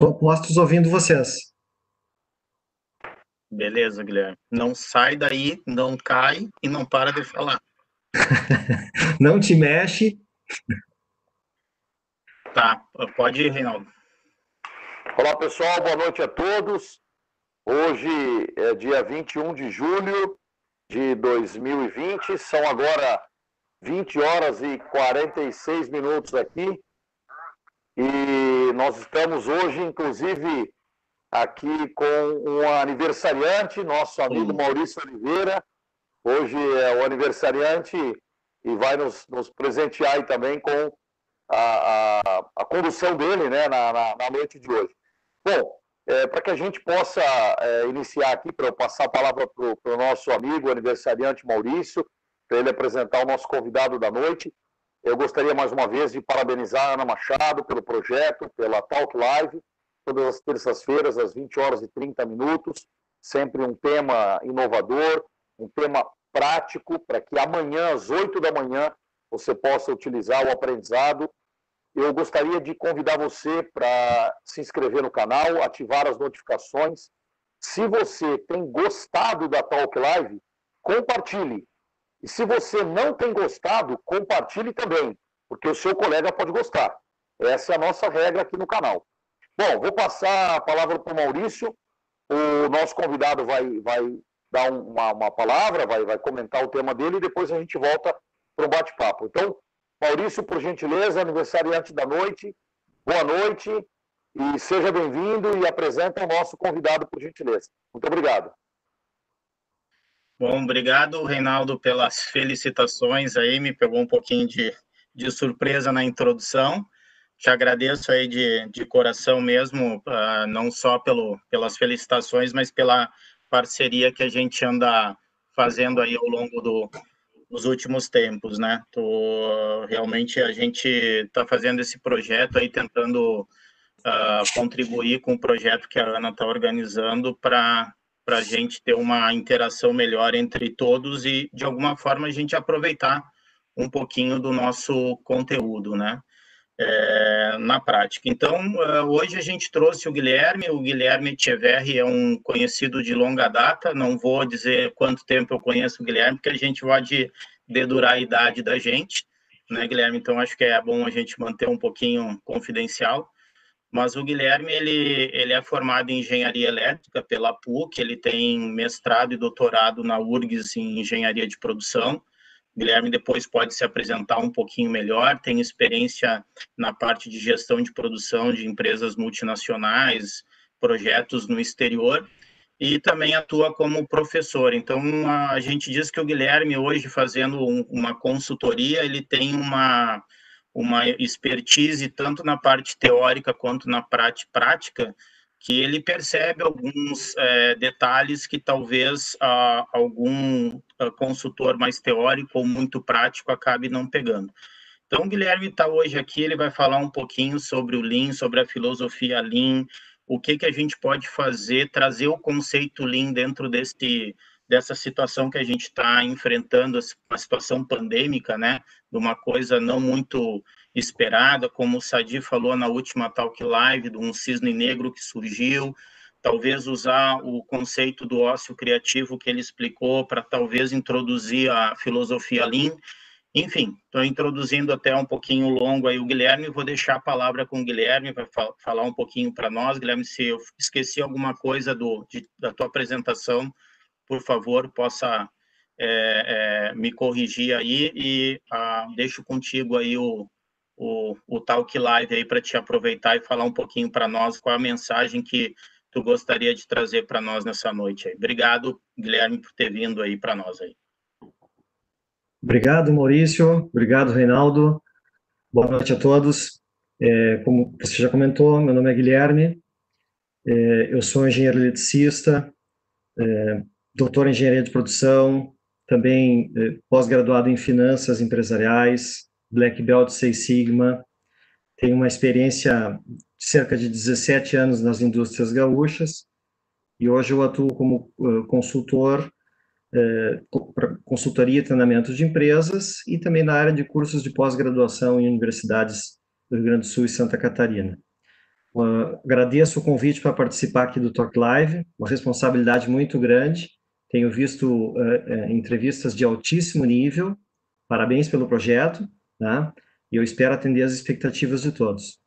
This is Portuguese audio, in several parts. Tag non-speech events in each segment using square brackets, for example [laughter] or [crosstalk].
Estou postos ouvindo vocês. Beleza, Guilherme. Não sai daí, não cai e não para de falar. [laughs] não te mexe. Tá, pode ir, Reinaldo. Olá, pessoal, boa noite a todos. Hoje é dia 21 de julho de 2020, são agora 20 horas e 46 minutos aqui. E nós estamos hoje, inclusive, aqui com um aniversariante, nosso amigo Maurício Oliveira. Hoje é o aniversariante e vai nos, nos presentear também com a, a, a condução dele né, na, na, na, noite de hoje. Bom, é, para que a gente possa é, iniciar aqui, para eu passar a palavra para o nosso amigo aniversariante Maurício, para ele apresentar o nosso convidado da noite, eu gostaria mais uma vez de parabenizar a Ana Machado pelo projeto, pela Talk Live, todas as terças-feiras, às 20 horas e 30 minutos. Sempre um tema inovador, um tema prático, para que amanhã, às 8 da manhã, você possa utilizar o aprendizado. Eu gostaria de convidar você para se inscrever no canal, ativar as notificações. Se você tem gostado da Talk Live, compartilhe. E se você não tem gostado, compartilhe também, porque o seu colega pode gostar. Essa é a nossa regra aqui no canal. Bom, vou passar a palavra para o Maurício. O nosso convidado vai, vai dar uma, uma palavra, vai, vai comentar o tema dele e depois a gente volta para o bate-papo. Então, Maurício, por gentileza, aniversariante da noite, boa noite e seja bem-vindo e apresenta o nosso convidado, por gentileza. Muito obrigado. Bom, obrigado, Reinaldo, pelas felicitações aí, me pegou um pouquinho de, de surpresa na introdução te agradeço aí de, de coração mesmo, uh, não só pelo, pelas felicitações, mas pela parceria que a gente anda fazendo aí ao longo do, dos últimos tempos, né? Tô, realmente a gente está fazendo esse projeto aí, tentando uh, contribuir com o projeto que a Ana está organizando para a gente ter uma interação melhor entre todos e, de alguma forma, a gente aproveitar um pouquinho do nosso conteúdo, né? é, na prática. Então, é, hoje a gente trouxe o Guilherme, o Guilherme Tcheverri é um conhecido de longa data, não vou dizer quanto tempo eu conheço o Guilherme, porque a gente pode dedurar a idade da gente, né, Guilherme? Então, acho que é bom a gente manter um pouquinho confidencial. Mas o Guilherme, ele, ele é formado em Engenharia Elétrica pela PUC, ele tem mestrado e doutorado na URGS em Engenharia de Produção, Guilherme depois pode se apresentar um pouquinho melhor, tem experiência na parte de gestão de produção de empresas multinacionais, projetos no exterior, e também atua como professor. Então, a gente diz que o Guilherme, hoje, fazendo uma consultoria, ele tem uma, uma expertise tanto na parte teórica quanto na prática, que ele percebe alguns é, detalhes que talvez ah, algum ah, consultor mais teórico ou muito prático acabe não pegando. Então, o Guilherme está hoje aqui, ele vai falar um pouquinho sobre o Lean, sobre a filosofia Lean, o que, que a gente pode fazer, trazer o conceito Lean dentro desse, dessa situação que a gente está enfrentando, uma situação pandêmica, né, de uma coisa não muito esperada, como o Sadi falou na última Talk Live, de um cisne negro que surgiu, talvez usar o conceito do ócio criativo que ele explicou para talvez introduzir a filosofia Lean. Enfim, estou introduzindo até um pouquinho longo aí o Guilherme, vou deixar a palavra com o Guilherme para falar um pouquinho para nós. Guilherme, se eu esqueci alguma coisa do, de, da tua apresentação, por favor, possa é, é, me corrigir aí e ah, deixo contigo aí o, o, o Talk Live aí para te aproveitar e falar um pouquinho para nós qual a mensagem que tu gostaria de trazer para nós nessa noite aí. Obrigado, Guilherme, por ter vindo aí para nós aí. Obrigado, Maurício. Obrigado, Reinaldo. Boa noite a todos. É, como você já comentou, meu nome é Guilherme. É, eu sou engenheiro eletricista, é, doutor em engenharia de produção, também é, pós-graduado em finanças empresariais, Black Belt Six Sigma, tenho uma experiência de cerca de 17 anos nas indústrias gaúchas e hoje eu atuo como uh, consultor para consultoria e treinamento de empresas e também na área de cursos de pós-graduação em universidades do Rio Grande do Sul e Santa Catarina. Uh, agradeço o convite para participar aqui do Talk Live, uma responsabilidade muito grande. Tenho visto uh, entrevistas de altíssimo nível. Parabéns pelo projeto, né? E eu espero atender as expectativas de todos.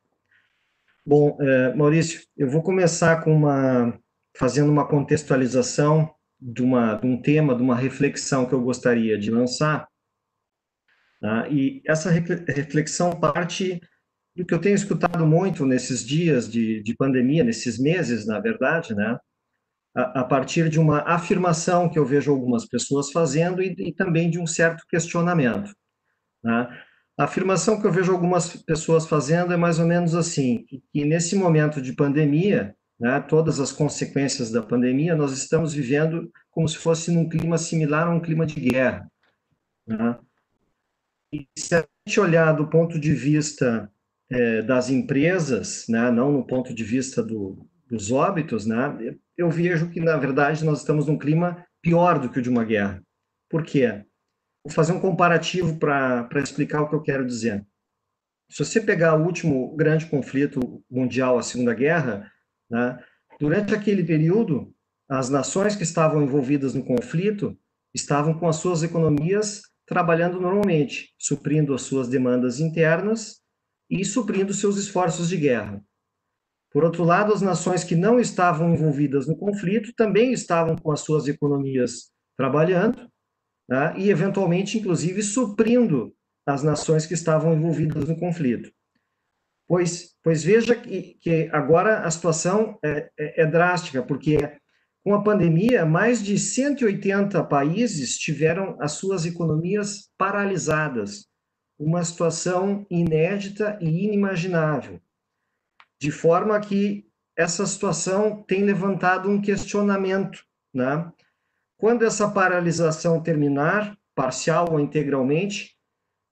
Bom, uh, Maurício, eu vou começar com uma fazendo uma contextualização de, uma, de um tema, de uma reflexão que eu gostaria de lançar. Tá? E essa reflexão parte do que eu tenho escutado muito nesses dias de, de pandemia, nesses meses, na verdade, né? A, partir de uma afirmação que eu vejo algumas pessoas fazendo e, e também de um certo questionamento. Né? A afirmação que eu vejo algumas pessoas fazendo é mais ou menos assim, que, que nesse momento de pandemia, né, todas as consequências da pandemia, nós estamos vivendo como se fosse num clima similar a um clima de guerra. Né? E se a gente olhar do ponto de vista é, das empresas, né, não no ponto de vista do, dos óbitos, né, eu vejo que, na verdade, nós estamos num clima pior do que o de uma guerra. Por quê? Vou fazer um comparativo para explicar o que eu quero dizer. Se você pegar o último grande conflito mundial, a Segunda Guerra, né, durante aquele período, as nações que estavam envolvidas no conflito estavam com as suas economias trabalhando normalmente, suprindo as suas demandas internas e suprindo seus esforços de guerra. Por outro lado, as nações que não estavam envolvidas no conflito também estavam com as suas economias trabalhando né, e, eventualmente, inclusive, suprindo as nações que estavam envolvidas no conflito. Pois, pois veja que, que agora a situação é, é, é drástica, porque com a pandemia, mais de 180 países tiveram as suas economias paralisadas uma situação inédita e inimaginável, de forma que essa situação tem levantado um questionamento, né? Quando essa paralisação terminar, parcial ou integralmente,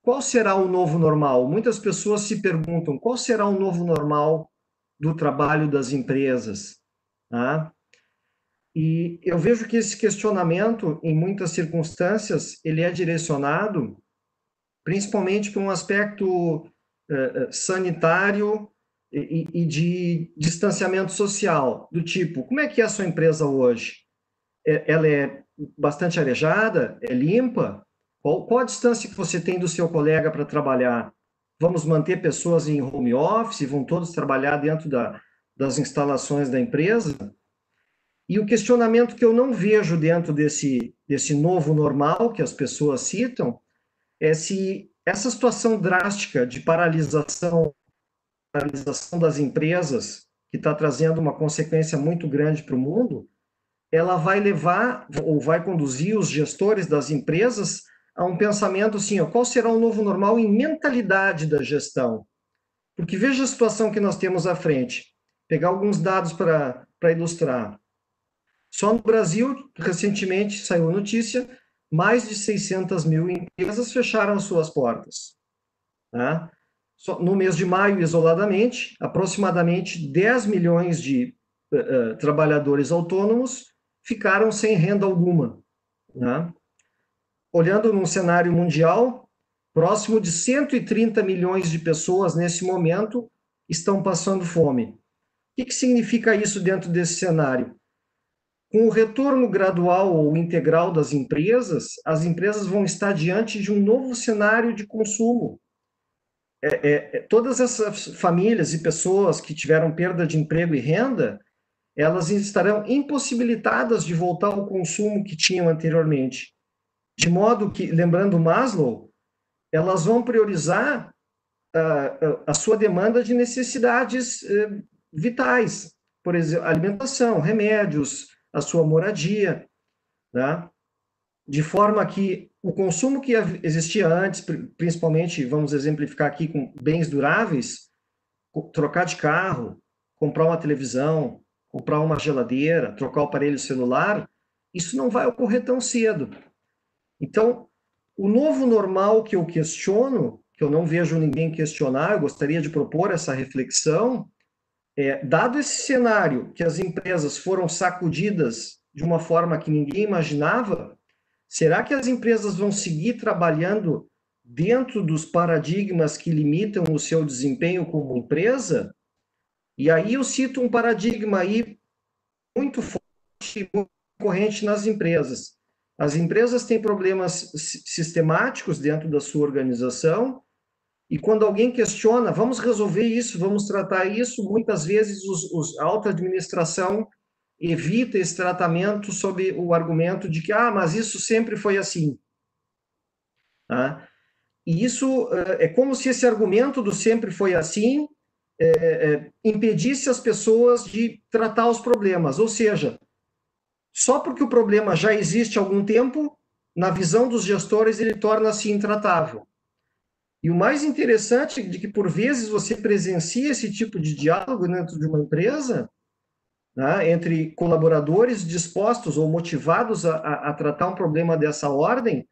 qual será o novo normal? Muitas pessoas se perguntam qual será o novo normal do trabalho das empresas. Tá? E eu vejo que esse questionamento, em muitas circunstâncias, ele é direcionado principalmente para um aspecto uh, sanitário e, e, de distanciamento social, do tipo, como é que é a sua empresa hoje? É, ela é bastante arejada? É limpa? Qual, qual a distância que você tem do seu colega para trabalhar? Vamos manter pessoas em home office? Vão todos trabalhar dentro da, das instalações da empresa? E o questionamento que eu não vejo dentro desse, desse novo normal que as pessoas citam é se essa situação drástica de paralisação, paralisação das empresas, que está trazendo uma consequência muito grande para o mundo, ela vai levar ou vai conduzir os gestores das empresas a um pensamento assim, ó, qual será o novo normal em mentalidade da gestão? Porque veja a situação que nós temos à frente. Pegar alguns dados para ilustrar. Só no Brasil, recentemente saiu a notícia, mais de 600 mil empresas fecharam suas portas. Tá? No mês de maio, isoladamente, aproximadamente 10 milhões de uh, trabalhadores autônomos ficaram sem renda alguma. Tá? Olhando num cenário mundial, próximo de 130 milhões de pessoas nesse momento estão passando fome. O que, que significa isso dentro desse cenário? Com o retorno gradual ou integral das empresas, as empresas vão estar diante de um novo cenário de consumo. É, é, é, todas essas famílias e pessoas que tiveram perda de emprego e renda, elas estarão impossibilitadas de voltar ao consumo que tinham anteriormente. De modo que, lembrando Maslow, elas vão priorizar a, a sua demanda de necessidades eh, vitais, por exemplo, alimentação, remédios, a sua moradia, né? de forma que o consumo que existia antes, principalmente, vamos exemplificar aqui com bens duráveis, trocar de carro, comprar uma televisão, comprar uma geladeira, trocar o aparelho celular, isso não vai ocorrer tão cedo. Então, o novo normal que eu questiono, que eu não vejo ninguém questionar, eu gostaria de propor essa reflexão, é, dado esse cenário que as empresas foram sacudidas de uma forma que ninguém imaginava, será que as empresas vão seguir trabalhando dentro dos paradigmas que limitam o seu desempenho como empresa? E aí eu cito um paradigma aí muito forte, muito corrente nas empresas. As empresas têm problemas sistemáticos dentro da sua organização, e quando alguém questiona, vamos resolver isso, vamos tratar isso, muitas vezes os, os, a alta administração evita esse tratamento sob o argumento de que, ah, mas isso sempre foi assim. Tá? E isso é como se esse argumento do sempre foi assim é, é, impedisse as pessoas de tratar os problemas. Ou seja, só porque o problema já existe há algum tempo, na visão dos gestores, ele torna-se intratável. E o mais interessante é de que, por vezes, você presencia esse tipo de diálogo dentro de uma empresa, né, entre colaboradores dispostos ou motivados a, a, tratar um problema dessa ordem,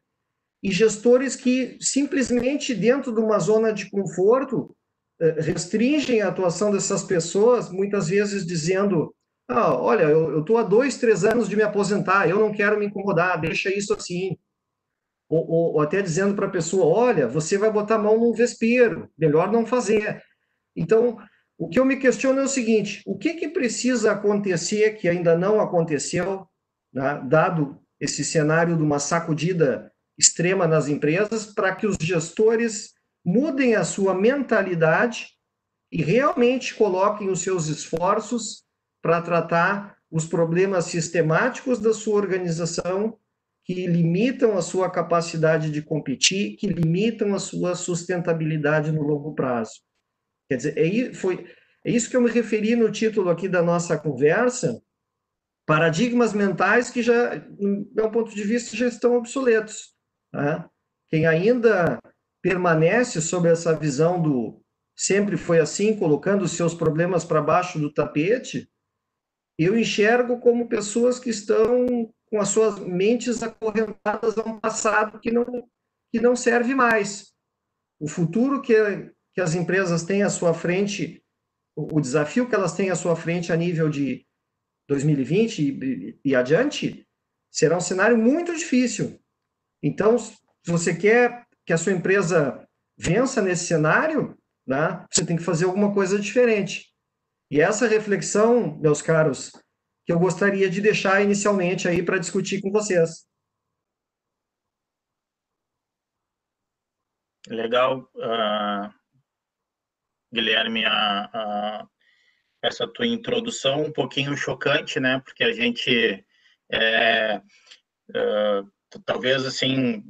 e gestores que simplesmente, dentro de uma zona de conforto, eh, restringem a atuação dessas pessoas, muitas vezes dizendo: ah, olha, eu estou há dois, três anos de me aposentar, eu não quero me incomodar, deixa isso assim. Ou, ou, ou até dizendo para a pessoa: olha, você vai botar a mão num vespeiro, melhor não fazer. Então, o que eu me questiono é o seguinte: o que, que precisa acontecer que ainda não aconteceu, né, dado esse cenário de uma sacudida extrema nas empresas, para que os gestores mudem a sua mentalidade e realmente coloquem os seus esforços para tratar os problemas sistemáticos da sua organização que limitam a sua capacidade de competir, que limitam a sua sustentabilidade no longo prazo. Quer dizer, é, foi, é isso que eu me referi no título aqui da nossa conversa, paradigmas mentais que já, do meu ponto de vista, já estão obsoletos. Né? Quem ainda permanece sob essa visão do sempre foi assim, colocando os seus problemas para baixo do tapete, eu enxergo como pessoas que estão com as suas mentes acorrentadas a um passado que não, que não serve mais. O futuro que, que as empresas têm à sua frente, o desafio que elas têm à sua frente a nível de 2020 e, e adiante, será um cenário muito difícil. Então, se você quer que a sua empresa vença nesse cenário, né, você tem que fazer alguma coisa diferente. E essa reflexão, meus caros, que eu gostaria de deixar inicialmente aí para discutir com vocês. Legal, uh, Guilherme, uh, uh, essa tua introdução um pouquinho chocante, né? Porque a gente é, talvez assim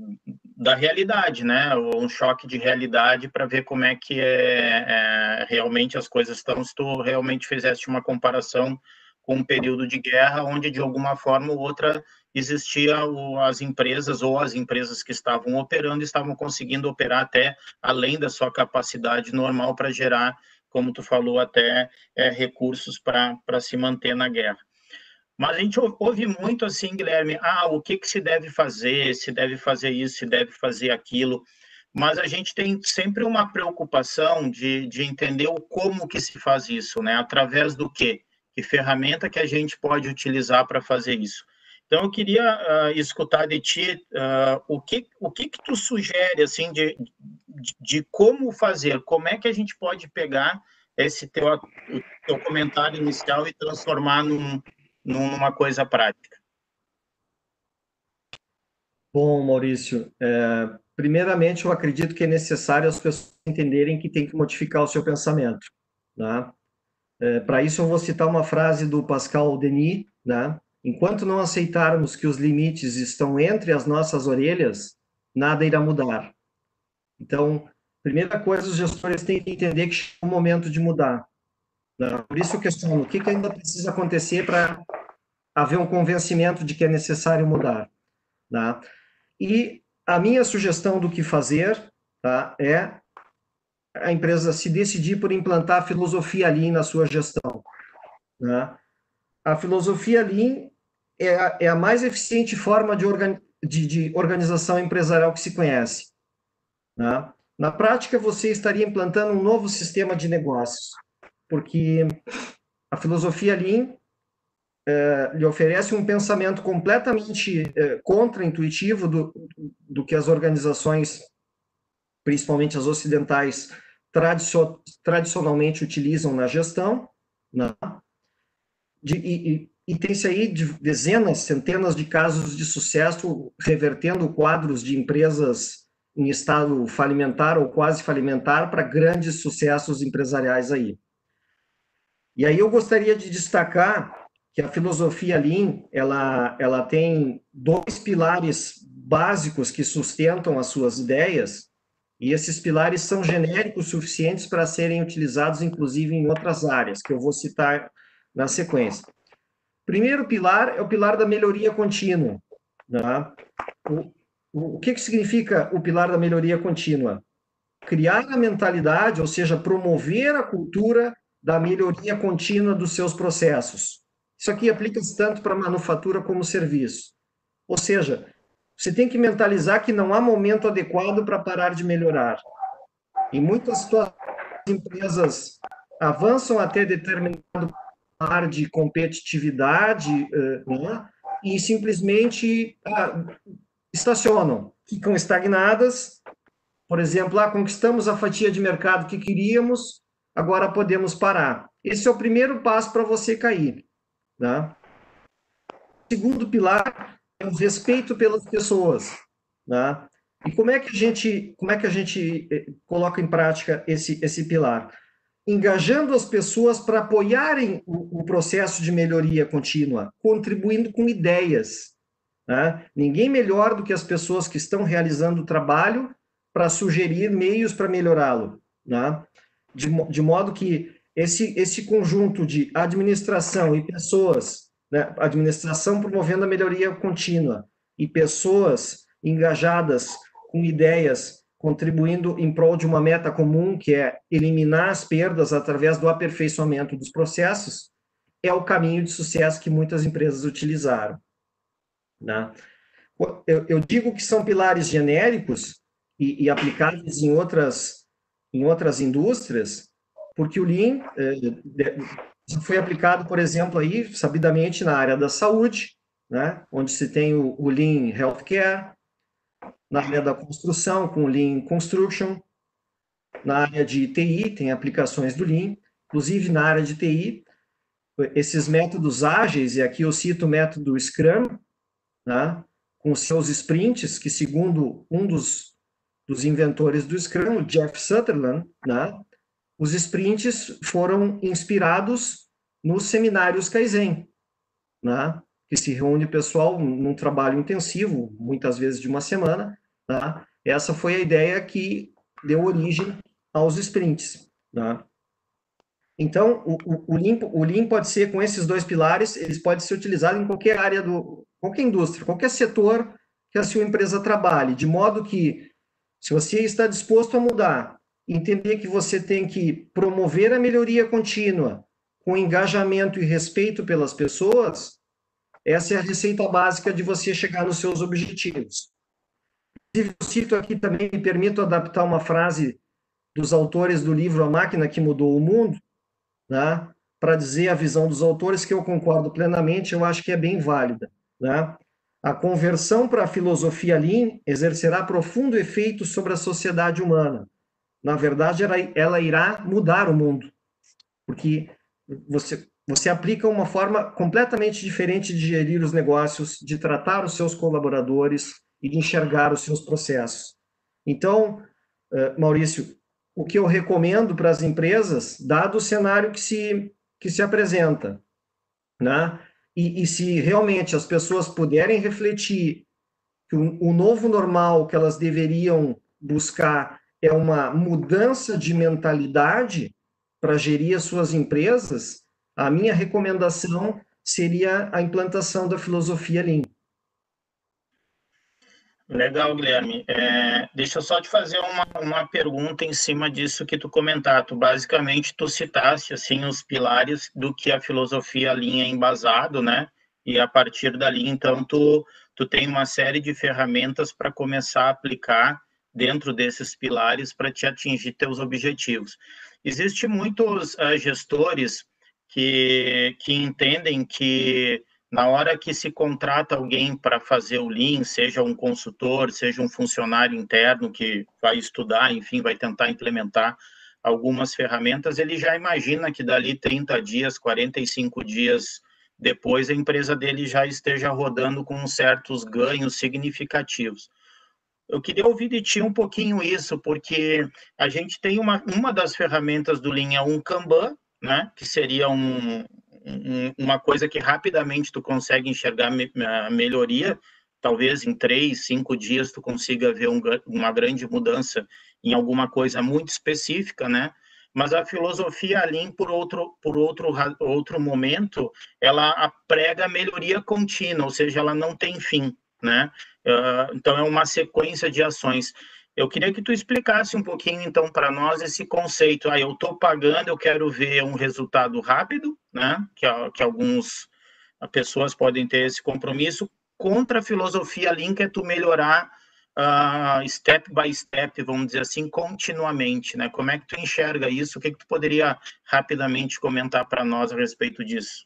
da realidade, né? Um choque de realidade para ver como é que é, é, realmente as coisas estão. Se tu realmente fizeste uma comparação com um período de guerra, onde de alguma forma ou outra existia o, as empresas ou as empresas que estavam operando estavam conseguindo operar até além da sua capacidade normal para gerar, como tu falou, até é, recursos para se manter na guerra. Mas a gente ouve muito assim, Guilherme, ah, o que, que se deve fazer, se deve fazer isso, se deve fazer aquilo. Mas a gente tem sempre uma preocupação de, de entender o como que se faz isso, né? Através do quê? Que ferramenta que a gente pode utilizar para fazer isso? Então, eu queria uh, escutar de ti uh, o, que, o que que tu sugere, assim, de, de, de, como fazer, como é que a gente pode pegar esse teu, teu comentário inicial e transformar num, numa coisa prática? Bom, Maurício, é, primeiramente eu acredito que é necessário as pessoas entenderem que tem que modificar o seu pensamento. Né? É, Para isso eu vou citar uma frase do Pascal Denis, né? Enquanto não aceitarmos que os limites estão entre as nossas orelhas, nada irá mudar. Então, primeira coisa, os gestores têm que entender que é o momento de mudar. Né? Por isso eu questiono, o que, ainda precisa acontecer para haver um convencimento de que é necessário mudar? Tá? E a minha sugestão do que fazer tá, é a empresa se decidir por implantar a filosofia Lean na sua gestão. Né? A filosofia Lean é a, é a mais eficiente forma de, de, de, organização empresarial que se conhece. Né? Na prática, você estaria implantando um novo sistema de negócios porque a filosofia Lean é, lhe oferece um pensamento completamente é, contra-intuitivo do, do que as organizações, principalmente as ocidentais, tradicionalmente utilizam na gestão, Né? De, e, e tem-se aí de dezenas, centenas de casos de sucesso revertendo quadros de empresas em estado falimentar ou quase falimentar para grandes sucessos empresariais aí. E aí eu gostaria de destacar que a filosofia Lean, ela, ela tem dois pilares básicos que sustentam as suas ideias, e esses pilares são genéricos suficientes para serem utilizados, inclusive, em outras áreas, que eu vou citar na sequência. Primeiro pilar é o pilar da melhoria contínua. Né? O, o, o que, que significa o pilar da melhoria contínua? Criar a mentalidade, ou seja, promover a cultura da melhoria contínua dos seus processos. Isso aqui aplica-se tanto para manufatura como serviço. Ou seja, você tem que mentalizar que não há momento adequado para parar de melhorar. Em muitas situações, as empresas avançam até determinado ar de competitividade né, e simplesmente ah, estacionam, ficam estagnadas. Por exemplo, ah, conquistamos a fatia de mercado que queríamos, agora podemos parar. Esse é o primeiro passo para você cair. Né? O segundo pilar é o respeito pelas pessoas. Né? E como é que a gente, como é que a gente eh, coloca em prática esse, esse pilar? Engajando as pessoas para apoiarem o, o, processo de melhoria contínua, contribuindo com ideias. Né? Ninguém melhor do que as pessoas que estão realizando o trabalho para sugerir meios para melhorá-lo. Né? De, de, modo que esse, esse conjunto de administração e pessoas, né? administração promovendo a melhoria contínua e pessoas engajadas com ideias contribuindo em prol de uma meta comum, que é eliminar as perdas através do aperfeiçoamento dos processos, é o caminho de sucesso que muitas empresas utilizaram. Né? Eu, eu digo que são pilares genéricos e, e, aplicáveis em outras, em outras indústrias, porque o Lean eh, foi aplicado, por exemplo, aí, sabidamente na área da saúde, né? onde se tem o, o Lean Healthcare, na área da construção, com Lean Construction, na área de TI, tem aplicações do Lean, inclusive na área de TI, esses métodos ágeis, e aqui eu cito o método Scrum, né, com seus sprints, que segundo um dos, dos inventores do Scrum, o Jeff Sutherland, né, os sprints foram inspirados nos seminários Kaizen, né, que se reúne o pessoal num trabalho intensivo, muitas vezes de uma semana, Tá? Essa foi a ideia que deu origem aos sprints. Tá? Então, o, o, o, Lean, o Lean pode ser, com esses dois pilares, eles podem ser utilizados em qualquer área, do, qualquer indústria, qualquer setor que a sua empresa trabalhe, de modo que, se você está disposto a mudar, entender que você tem que promover a melhoria contínua, com engajamento e respeito pelas pessoas, essa é a receita básica de você chegar nos seus objetivos. Inclusive, eu cito aqui também, me permito adaptar uma frase dos autores do livro A Máquina que Mudou o Mundo, né, para dizer a visão dos autores que eu concordo plenamente, eu acho que é bem válida. Né? A conversão para a filosofia Lean exercerá profundo efeito sobre a sociedade humana. Na verdade, ela, irá mudar o mundo, porque você, você aplica uma forma completamente diferente de gerir os negócios, de tratar os seus colaboradores, e enxergar os seus processos. Então, eh, Maurício, o que eu recomendo para as empresas, dado o cenário que se, que se apresenta, né? E, e se realmente as pessoas puderem refletir que o, o novo normal que elas deveriam buscar é uma mudança de mentalidade para gerir as suas empresas, a minha recomendação seria a implantação da filosofia Lean. Legal, Guilherme. É, deixa eu só te fazer uma, uma pergunta em cima disso que tu comentaste. Basicamente, tu citaste assim os pilares do que a filosofia linha é embasado, né? E a partir dali, então, tu, tu tem uma série de ferramentas para começar a aplicar dentro desses pilares para te atingir teus objetivos. Existem muitos uh, gestores que, que entendem que na hora que se contrata alguém para fazer o Lean, seja um consultor, seja um funcionário interno que vai estudar, enfim, vai tentar implementar algumas ferramentas, ele já imagina que dali 30 dias, 45 dias depois, a empresa dele já esteja rodando com certos ganhos significativos. Eu queria ouvir de ti um pouquinho isso, porque a gente tem uma, uma das ferramentas do Linha um Kanban, né, que seria um, um, uma coisa que rapidamente tu consegue enxergar me, a melhoria, talvez em três, cinco dias tu consiga ver um, uma grande mudança em alguma coisa muito específica, né? Mas a filosofia Lean, por outro, por outro, outro momento, ela prega melhoria contínua, ou seja, ela não tem fim, né? Uh, então, é uma sequência de ações. Eu queria que tu explicasse um pouquinho, então, para nós esse conceito. Ah, eu estou pagando, eu quero ver um resultado rápido, né? Que, que alguns pessoas podem ter esse compromisso, contra a filosofia Lean, que é tu melhorar uh, step by step, vamos dizer assim, continuamente, né? Como é que tu enxerga isso? O que, que tu poderia rapidamente comentar para nós a respeito disso?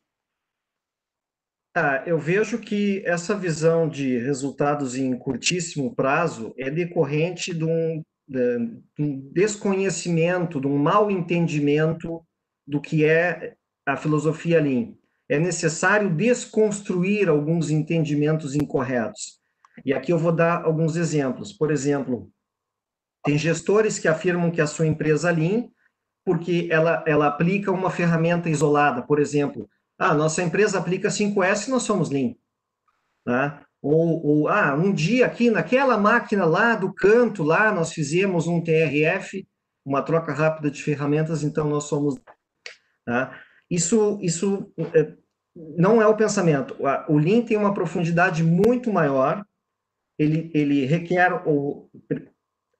Ah, eu vejo que essa visão de resultados em curtíssimo prazo é decorrente de um, de um desconhecimento, de um mal entendimento do que é a filosofia Lean. É necessário desconstruir alguns entendimentos incorretos. E aqui eu vou dar alguns exemplos. Por exemplo, tem gestores que afirmam que a sua empresa Lean, porque ela, ela aplica uma ferramenta isolada, por exemplo, ah, nossa empresa aplica 5S, nós somos Lean. Né? Ou, ou, ah, um dia aqui naquela máquina lá do canto, lá nós fizemos um TRF, uma troca rápida de ferramentas, então nós somos. Tá? Isso, isso é, não é o pensamento. O Lean tem uma profundidade muito maior, ele, ele requer ou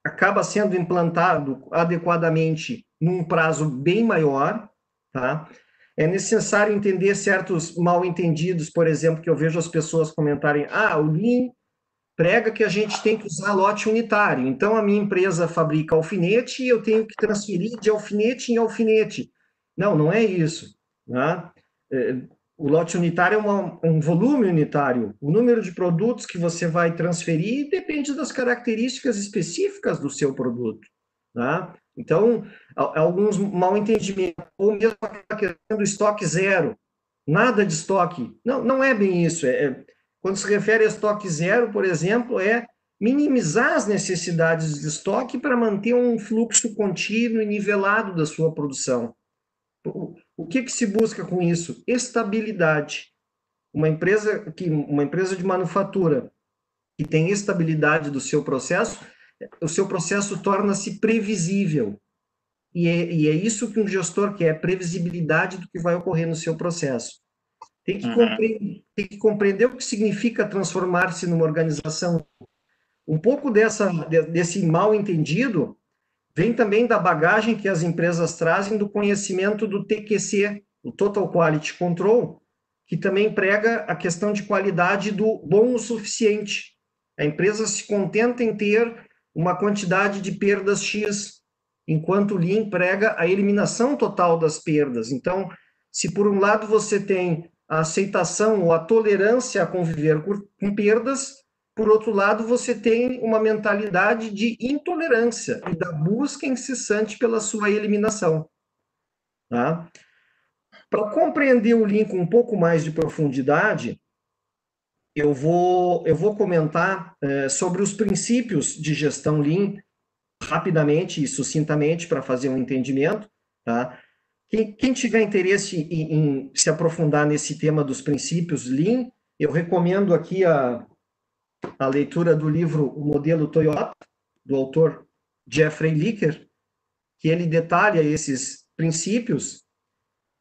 acaba sendo implantado adequadamente num prazo bem maior, tá? É necessário entender certos mal entendidos, por exemplo, que eu vejo as pessoas comentarem: ah, o Lean prega que a gente tem que usar lote unitário. Então, a minha empresa fabrica alfinete e eu tenho que transferir de alfinete em alfinete. Não, não é isso. Né? É, o lote unitário é uma, um volume unitário. O número de produtos que você vai transferir depende das características específicas do seu produto. Tá? Então, alguns mal entendimentos, ou mesmo a questão do estoque zero. Nada de estoque. Não, não é bem isso. É, é, quando se refere a estoque zero, por exemplo, é minimizar as necessidades de estoque para manter um fluxo contínuo e nivelado da sua produção. O que, que se busca com isso? Estabilidade. Uma empresa que uma empresa de manufatura que tem estabilidade do seu processo, o seu processo torna-se previsível. E é, e é, isso que um gestor quer, previsibilidade do que vai ocorrer no seu processo. Tem que, uhum. compreender, tem que compreender o que significa transformar-se numa organização. Um pouco dessa, desse mal entendido vem também da bagagem que as empresas trazem do conhecimento do TQC, o Total Quality Control, que também prega a questão de qualidade do bom o suficiente. A empresa se contenta em ter uma quantidade de perdas X, enquanto o Lean prega a eliminação total das perdas. Então, se por um lado você tem a aceitação ou a tolerância a conviver com perdas, por outro lado, você tem uma mentalidade de intolerância e da busca incessante pela sua eliminação. Tá? Para compreender o Lean com um pouco mais de profundidade, eu vou, eu vou comentar é, sobre os princípios de gestão Lean rapidamente e sucintamente para fazer um entendimento. Tá? Quem, quem tiver interesse em, em se aprofundar nesse tema dos princípios Lean, eu recomendo aqui a, a leitura do livro O Modelo Toyota, do autor Jeffrey Licker, que ele detalha esses princípios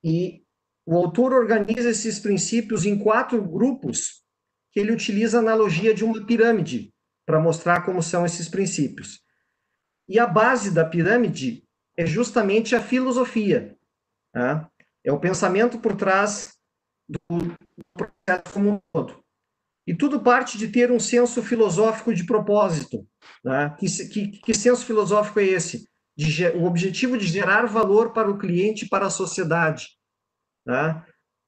e o autor organiza esses princípios em quatro grupos que ele utiliza a analogia de uma pirâmide para mostrar como são esses princípios. E a base da pirâmide é justamente a filosofia. Tá? É o pensamento por trás do processo como um todo. E tudo parte de ter um senso filosófico de propósito. Né? Que, que, que senso filosófico é esse? De, o objetivo de gerar valor para o cliente e para a sociedade. Né?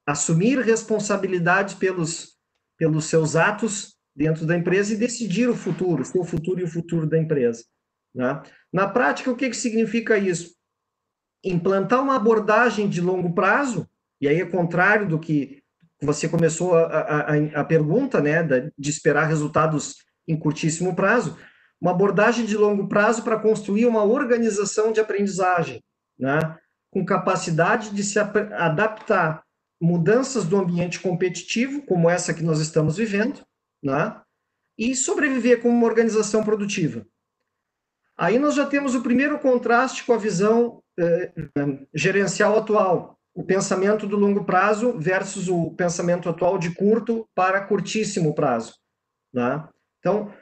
Assumir responsabilidade pelos, pelos seus atos dentro da empresa e decidir o futuro, o seu futuro e o futuro da empresa. Né? Na prática, o que, que significa isso? implantar uma abordagem de longo prazo, e aí é contrário do que você começou a, a, a pergunta, né, de esperar resultados em curtíssimo prazo, uma abordagem de longo prazo para construir uma organização de aprendizagem, né, com capacidade de se adaptar mudanças do ambiente competitivo, como essa que nós estamos vivendo, né, e sobreviver como uma organização produtiva. Aí nós já temos o primeiro contraste com a visão eh, gerencial atual, o pensamento do longo prazo versus o pensamento atual de curto para curtíssimo prazo. Né? Então,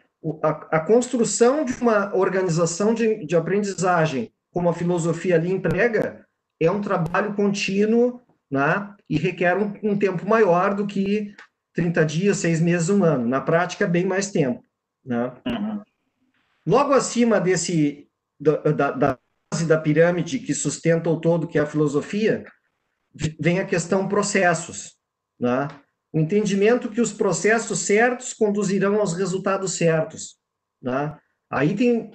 a, a, construção de uma organização de, de aprendizagem, como a filosofia ali emprega, é um trabalho contínuo né? e requer um, um tempo maior do que 30 dias, seis meses, um ano. Na prática, bem mais tempo. Né? Uhum. Logo acima desse da, da, da base da pirâmide que sustenta o todo, que é a filosofia, vem a questão processos. Né? O entendimento que os processos certos conduzirão aos resultados certos. Né? Aí tem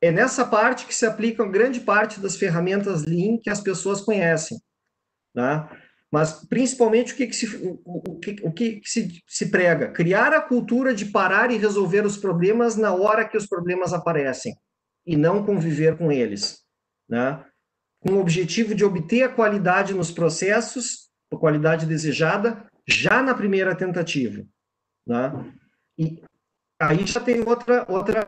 é nessa parte que se aplica grande parte das ferramentas Lean que as pessoas conhecem. Né? Mas, principalmente, o que, que, se, o, que, o que se, se prega? Criar a cultura de parar e resolver os problemas na hora que os problemas aparecem, e não conviver com eles. Né? Com o objetivo de obter a qualidade nos processos, a qualidade desejada, já na primeira tentativa. Né? E aí já tem outra, outra,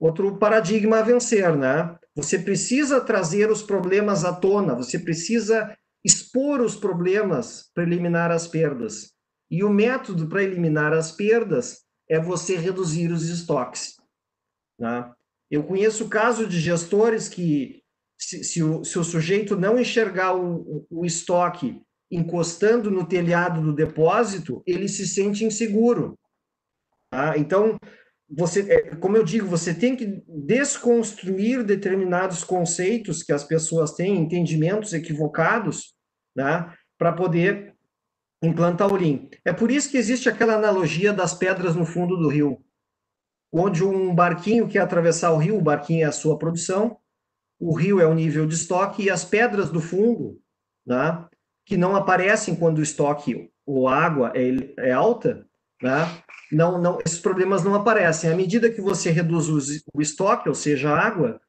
outro paradigma a vencer. Né? Você precisa trazer os problemas à tona, você precisa expor os problemas para eliminar as perdas. E o método para eliminar as perdas é você reduzir os estoques. Né? Eu conheço casos de gestores que, se, se, o, se o sujeito não enxergar o, o estoque encostando no telhado do depósito, ele se sente inseguro. Tá? Então, você, é, como eu digo, você tem que desconstruir determinados conceitos que as pessoas têm, entendimentos equivocados, né, para poder implantar o Lean. É por isso que existe aquela analogia das pedras no fundo do rio, onde um barquinho quer atravessar o rio, o barquinho é a sua produção, o rio é o nível de estoque e as pedras do fundo, né, que não aparecem quando o estoque ou água é, é alta, né, não, não, esses problemas não aparecem. À medida que você reduz o estoque, ou seja, a água,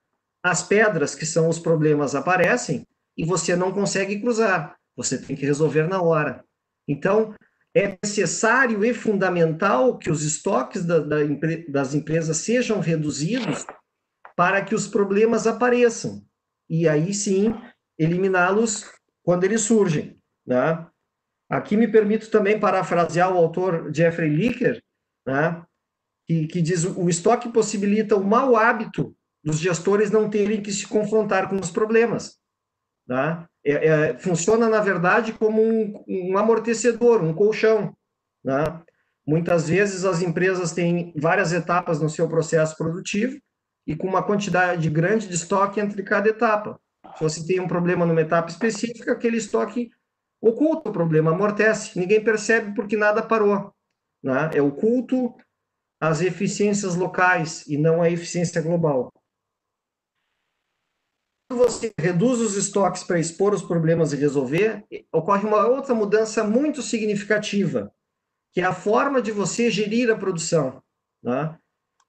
as pedras, que são os problemas, aparecem e você não consegue cruzar. Você tem que resolver na hora. Então, é necessário e fundamental que os estoques da, da, das empresas sejam reduzidos para que os problemas apareçam. E aí sim, eliminá-los quando eles surgem. Né? Aqui me permito também parafrasear o autor Jeffrey Licker, né, que, que diz o estoque possibilita o mau hábito dos gestores não terem que se confrontar com os problemas. Tá? É, é, funciona, na verdade, como um, um amortecedor, um colchão. Né? Muitas vezes as empresas têm várias etapas no seu processo produtivo e com uma quantidade grande de estoque entre cada etapa. Se você tem um problema numa etapa específica, aquele estoque oculta o problema, amortece. Ninguém percebe porque nada parou né? é oculto às eficiências locais e não à eficiência global. Quando você reduz os estoques para expor os problemas e resolver, ocorre uma outra mudança muito significativa, que é a forma de você gerir a produção. Né?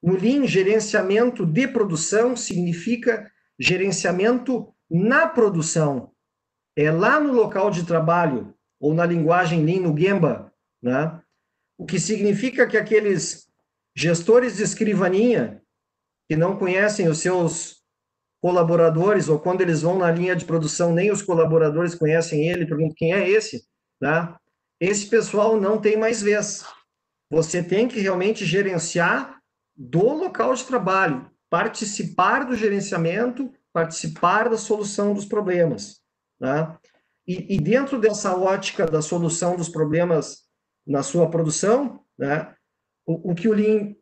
No Lean, gerenciamento de produção significa gerenciamento na produção. É lá no local de trabalho, ou na linguagem Lean no Gemba, né? O que significa que aqueles gestores de escrivaninha que não conhecem os seus colaboradores, ou quando eles vão na linha de produção, nem os colaboradores conhecem ele, perguntam quem é esse, né? Esse pessoal não tem mais vez. Você tem que realmente gerenciar do local de trabalho, participar do gerenciamento, participar da solução dos problemas, né? E, e dentro dessa ótica da solução dos problemas na sua produção, né, o, o que o Lean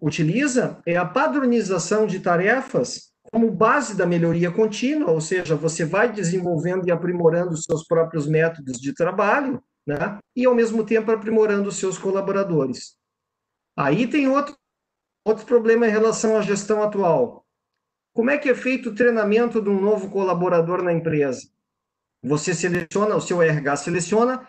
utiliza é a padronização de tarefas como base da melhoria contínua, ou seja, você vai desenvolvendo e aprimorando os seus próprios métodos de trabalho, né? E ao mesmo tempo aprimorando os seus colaboradores. Aí tem outro outro problema em relação à gestão atual. Como é que é feito o treinamento de um novo colaborador na empresa? Você seleciona, o seu RH seleciona,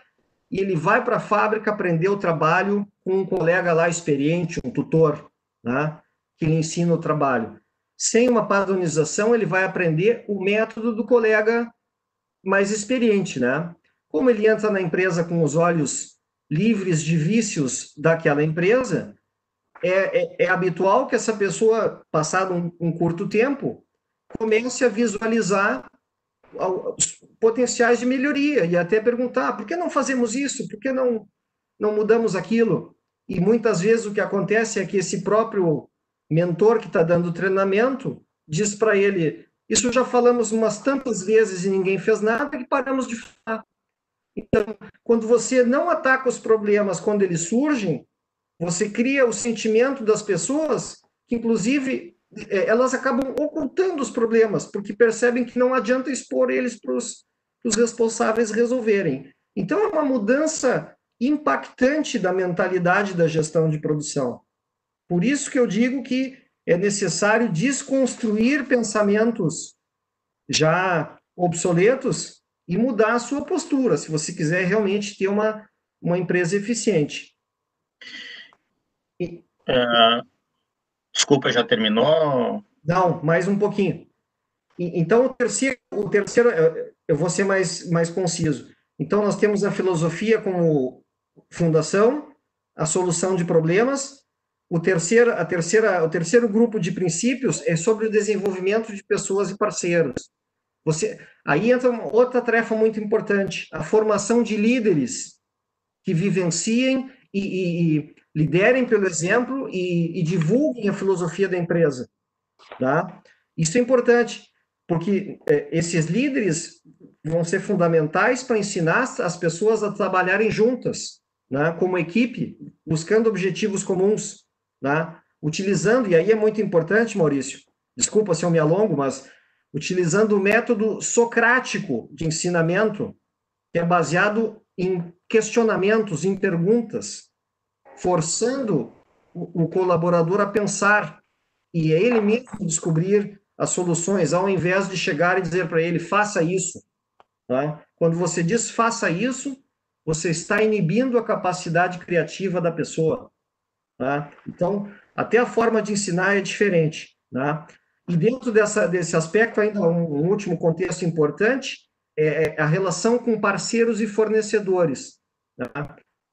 e ele vai para a fábrica aprender o trabalho com um colega lá experiente, um tutor, né, que lhe ensina o trabalho. Sem uma padronização, ele vai aprender o método do colega mais experiente, né? Como ele entra na empresa com os olhos livres de vícios daquela empresa, é, é, é habitual que essa pessoa, passado um, um curto tempo, comece a visualizar os potenciais de melhoria e até perguntar por que não fazemos isso, por que não, não mudamos aquilo? E muitas vezes o que acontece é que esse próprio mentor que está dando treinamento diz para ele: Isso já falamos umas tantas vezes e ninguém fez nada que paramos de falar. Então, quando você não ataca os problemas quando eles surgem, você cria o sentimento das pessoas que, inclusive, elas acabam ocultando os problemas, porque percebem que não adianta expor eles para os responsáveis resolverem. Então, é uma mudança impactante da mentalidade da gestão de produção. Por isso que eu digo que é necessário desconstruir pensamentos já obsoletos e mudar a sua postura, se você quiser realmente ter uma, uma empresa eficiente. E... Desculpa, já terminou? Não, mais um pouquinho. Então, o terceiro, o terceiro eu vou ser mais, mais conciso. Então, nós temos a filosofia como fundação, a solução de problemas. O terceiro, a terceira, o terceiro grupo de princípios é sobre o desenvolvimento de pessoas e parceiros. Você, aí entra outra tarefa muito importante, a formação de líderes que vivenciem e, e liderem pelo exemplo e, e, divulguem a filosofia da empresa. Tá? Isso é importante, porque é, esses líderes vão ser fundamentais para ensinar as pessoas a trabalharem juntas, né, como equipe, buscando objetivos comuns, né, utilizando, e aí é muito importante, Maurício, desculpa se eu me alongo, mas utilizando o método socrático de ensinamento, que é baseado em questionamentos, em perguntas, forçando o, colaborador a pensar e é ele mesmo descobrir as soluções, ao invés de chegar e dizer para ele, faça isso. Tá? Quando você diz faça isso, você está inibindo a capacidade criativa da pessoa. Tá? Então, até a forma de ensinar é diferente. Tá? E dentro dessa, desse aspecto, ainda um, um último contexto importante é, é a relação com parceiros e fornecedores.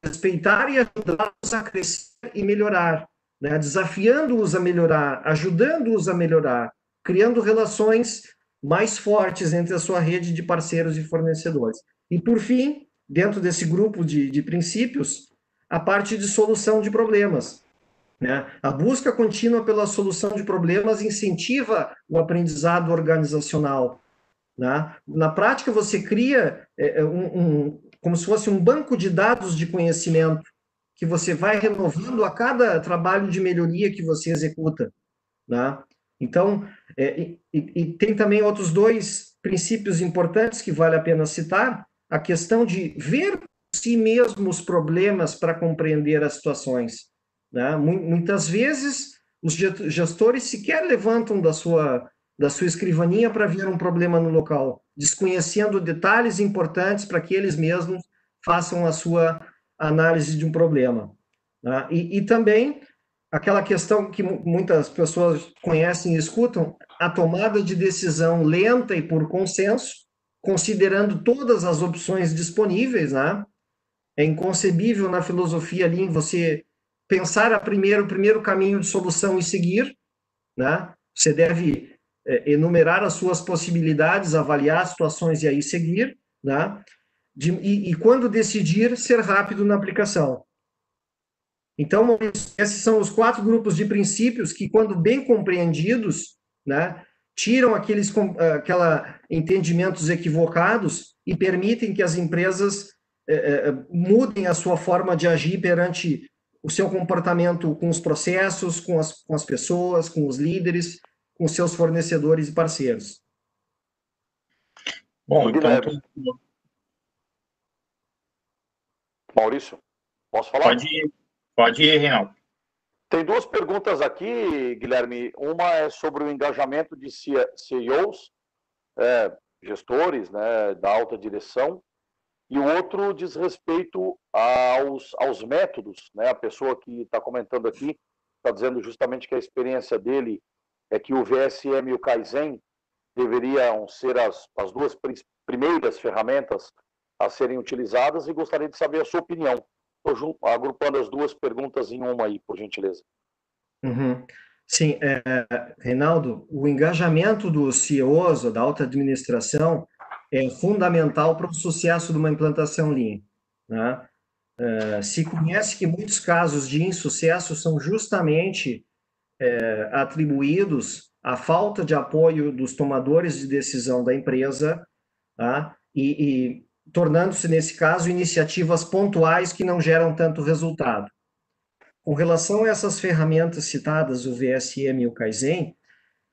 Respeitar e ajudá-los a crescer e melhorar, né? desafiando-os a melhorar, ajudando-os a melhorar, criando relações mais fortes entre a sua rede de parceiros e fornecedores. E, por fim, dentro desse grupo de, de princípios, a parte de solução de problemas. Né? A busca contínua pela solução de problemas incentiva o aprendizado organizacional. Né? Na prática, você cria é, um, um, como se fosse um banco de dados de conhecimento que você vai renovando a cada trabalho de melhoria que você executa. Né? Então, é, e, e, tem também outros dois princípios importantes que vale a pena citar: a questão de ver si mesmo os problemas para compreender as situações. Né? Muitas vezes, os gestores sequer levantam da sua da sua escrivaninha para ver um problema no local, desconhecendo detalhes importantes para que eles mesmos façam a sua análise de um problema. Né? E, e, também aquela questão que muitas pessoas conhecem e escutam, a tomada de decisão lenta e por consenso, considerando todas as opções disponíveis, né? É inconcebível na filosofia ali você pensar a primeiro, o primeiro caminho de solução e seguir, né? Você deve é, enumerar as suas possibilidades, avaliar situações e aí seguir, né? De, e, e, quando decidir, ser rápido na aplicação. Então, esses são os quatro grupos de princípios que, quando bem compreendidos, né, tiram aqueles aquela entendimentos equivocados e permitem que as empresas é, mudem a sua forma de agir perante o seu comportamento com os processos, com as, com as pessoas, com os líderes, com seus fornecedores e parceiros. Bom, então... Maurício, posso falar? Pode ir, pode ir, Reinaldo. Tem duas perguntas aqui, Guilherme. Uma é sobre o engajamento de CEOs, é, gestores né, da alta direção, e o outro diz respeito aos, aos métodos. Né? A pessoa que está comentando aqui está dizendo justamente que a experiência dele é que o VSM e o Kaizen deveriam ser as, as duas primeiras ferramentas a serem utilizadas e gostaria de saber a sua opinião. Estou agrupando as duas perguntas em uma aí, por gentileza. Uhum. Sim, é, Reinaldo, o engajamento dos CEOs, ou da alta administração, é fundamental para o sucesso de uma implantação Lean. Né? É, se conhece que muitos casos de insucesso são justamente é, atribuídos à falta de apoio dos tomadores de decisão da empresa tá? e, e tornando-se, nesse caso, iniciativas pontuais que não geram tanto resultado. Com relação a essas ferramentas citadas, o VSM e o Kaizen,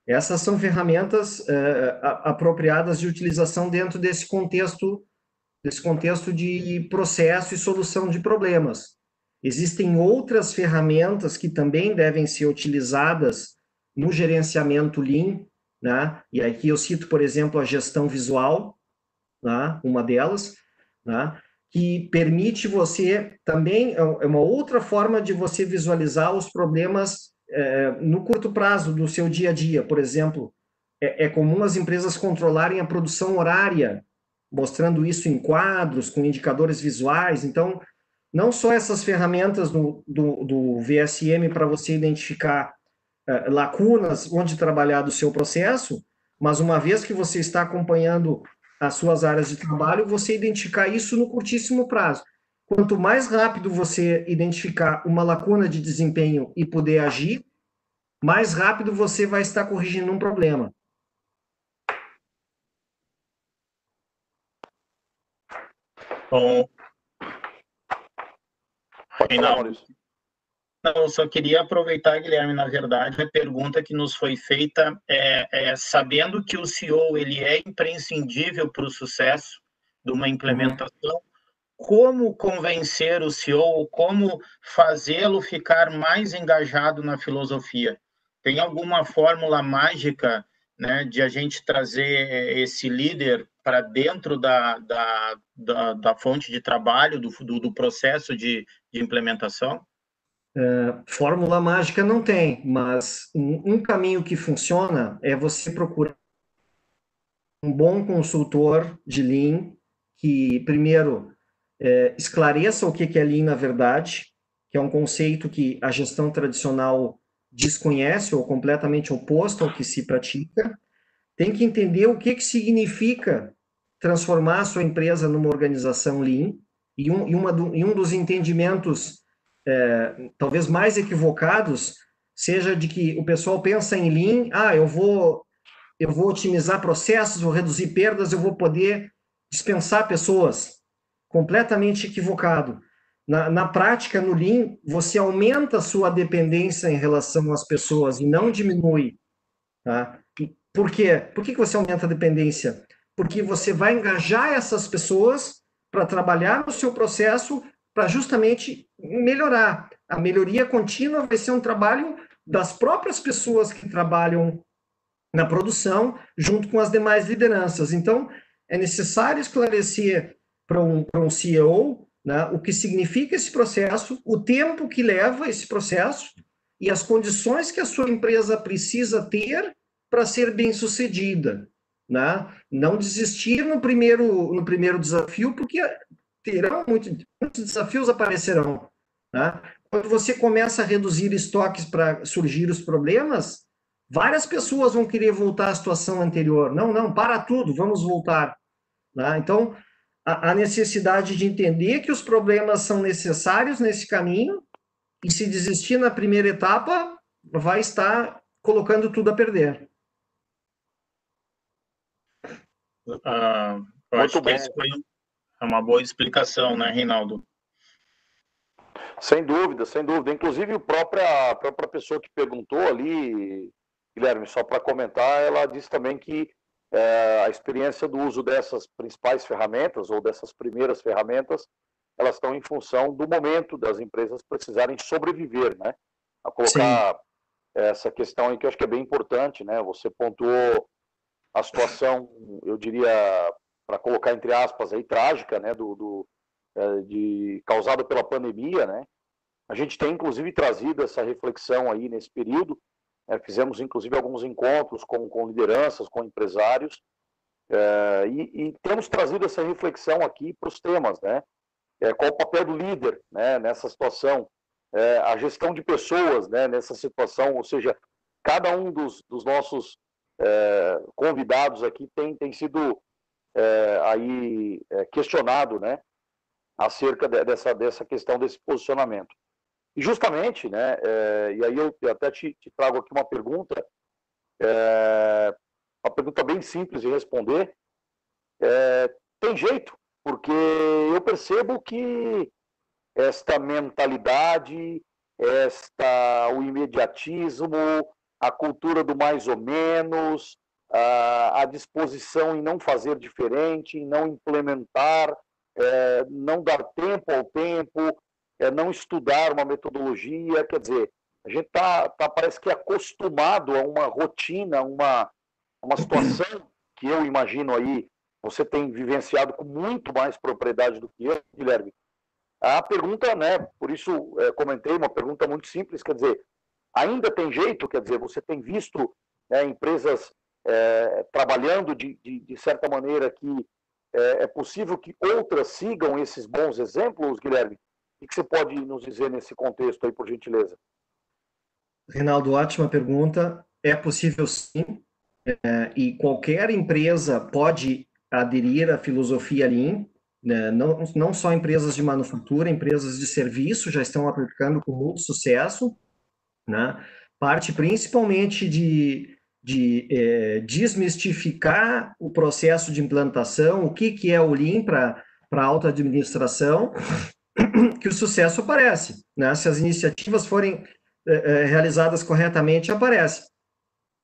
essas são ferramentas é, apropriadas de utilização dentro desse contexto, desse contexto de processo e solução de problemas. Existem outras ferramentas que também devem ser utilizadas no gerenciamento Lean, né? E aqui eu cito, por exemplo, a gestão visual, né? uma delas, né? que permite você também, é uma outra forma de você visualizar os problemas é, no curto prazo do seu dia a dia, por exemplo, é, é, comum as empresas controlarem a produção horária, mostrando isso em quadros, com indicadores visuais. Então, não só essas ferramentas do, do, do VSM para você identificar é, lacunas onde trabalhar do seu processo, mas uma vez que você está acompanhando as suas áreas de trabalho, você identificar isso no curtíssimo prazo. Quanto mais rápido você identificar uma lacuna de desempenho e poder agir, mais rápido você vai estar corrigindo um problema. Bom, Reinaldo, não, eu só queria aproveitar, Guilherme, na verdade, a pergunta que nos foi feita é, é sabendo que o CEO ele é imprescindível para o sucesso de uma implementação, uhum como convencer o CEO, como fazê-lo ficar mais engajado na filosofia? Tem alguma fórmula mágica né, de a gente trazer esse líder para dentro da, da, da, da, fonte de trabalho, do, do, do processo de, de implementação? É, fórmula mágica não tem, mas um, um caminho que funciona é você procurar um bom consultor de Lean que, primeiro, é, esclareça o que é Lean na verdade, que é um conceito que a gestão tradicional desconhece ou completamente oposto ao que se pratica. Tem que entender o que, que significa transformar a sua empresa numa organização Lean, e um, e uma do, e um dos entendimentos é, talvez mais equivocados seja de que o pessoal pensa em Lean, ah, eu vou eu vou otimizar processos, vou reduzir perdas, eu vou poder dispensar pessoas completamente equivocado. Na, na prática, no Lean, você aumenta a sua dependência em relação às pessoas e não diminui. Tá? Por quê? Por que, que você aumenta a dependência? Porque você vai engajar essas pessoas para trabalhar no seu processo para justamente melhorar. A melhoria contínua vai ser um trabalho das próprias pessoas que trabalham na produção, junto com as demais lideranças. Então, é necessário esclarecer para um, um CEO, né, o que significa esse processo, o tempo que leva esse processo e as condições que a sua empresa precisa ter para ser bem sucedida. Né? Não desistir no primeiro, no primeiro desafio, porque terão muito, muitos desafios aparecerão. Né? Quando você começa a reduzir estoques para surgir os problemas, várias pessoas vão querer voltar à situação anterior. Não, não, para tudo, vamos voltar. Né? Então, a, necessidade de entender que os problemas são necessários nesse caminho e se desistir na primeira etapa, vai estar colocando tudo a perder. Uh, eu acho que isso foi uma boa explicação, né, Reinaldo? Sem dúvida, sem dúvida. Inclusive, a própria, a própria pessoa que perguntou ali, Guilherme, só para comentar, ela disse também que é, a experiência do uso dessas principais ferramentas ou dessas primeiras ferramentas, elas estão em função do momento das empresas precisarem sobreviver, né? a colocar Sim. essa questão aí que eu acho que é bem importante, né? Você pontuou a situação, eu diria, para colocar entre aspas aí, trágica, né? Do, do é, de, causada pela pandemia, né? A gente tem, inclusive, trazido essa reflexão aí nesse período. É, fizemos, inclusive, alguns encontros com, com lideranças, com empresários, é, e, e, temos trazido essa reflexão aqui para os temas, né? É, qual o papel do líder né, nessa situação? É, a gestão de pessoas né, nessa situação, ou seja, cada um dos, dos nossos é, convidados aqui tem, tem sido é, aí questionado, né? Acerca de, dessa, dessa questão desse posicionamento. E justamente, né, é, e aí eu até te, te, trago aqui uma pergunta, é, uma pergunta bem simples de responder. É, tem jeito, porque eu percebo que esta mentalidade, esta o imediatismo, a cultura do mais ou menos, a, a disposição em não fazer diferente, em não implementar, é, não dar tempo ao tempo, é não estudar uma metodologia, quer dizer, a gente tá, tá parece que acostumado a uma rotina, uma, uma situação que eu imagino aí, você tem vivenciado com muito mais propriedade do que eu, Guilherme. A pergunta, né, por isso é, comentei, uma pergunta muito simples, quer dizer, ainda tem jeito, quer dizer, você tem visto né, empresas é, trabalhando de, de, de, certa maneira que é, é possível que outras sigam esses bons exemplos, Guilherme? O que você pode nos dizer nesse contexto aí, por gentileza? Reinaldo, ótima pergunta. É possível sim, é, e qualquer empresa pode aderir à filosofia Lean, né? não, não só empresas de manufatura, empresas de serviço já estão aplicando com muito sucesso, né? parte principalmente de, de é, desmistificar o processo de implantação, o que, que é o Lean para alta administração, [clears throat] que o sucesso aparece. Né? Se as iniciativas forem é, realizadas corretamente, aparece.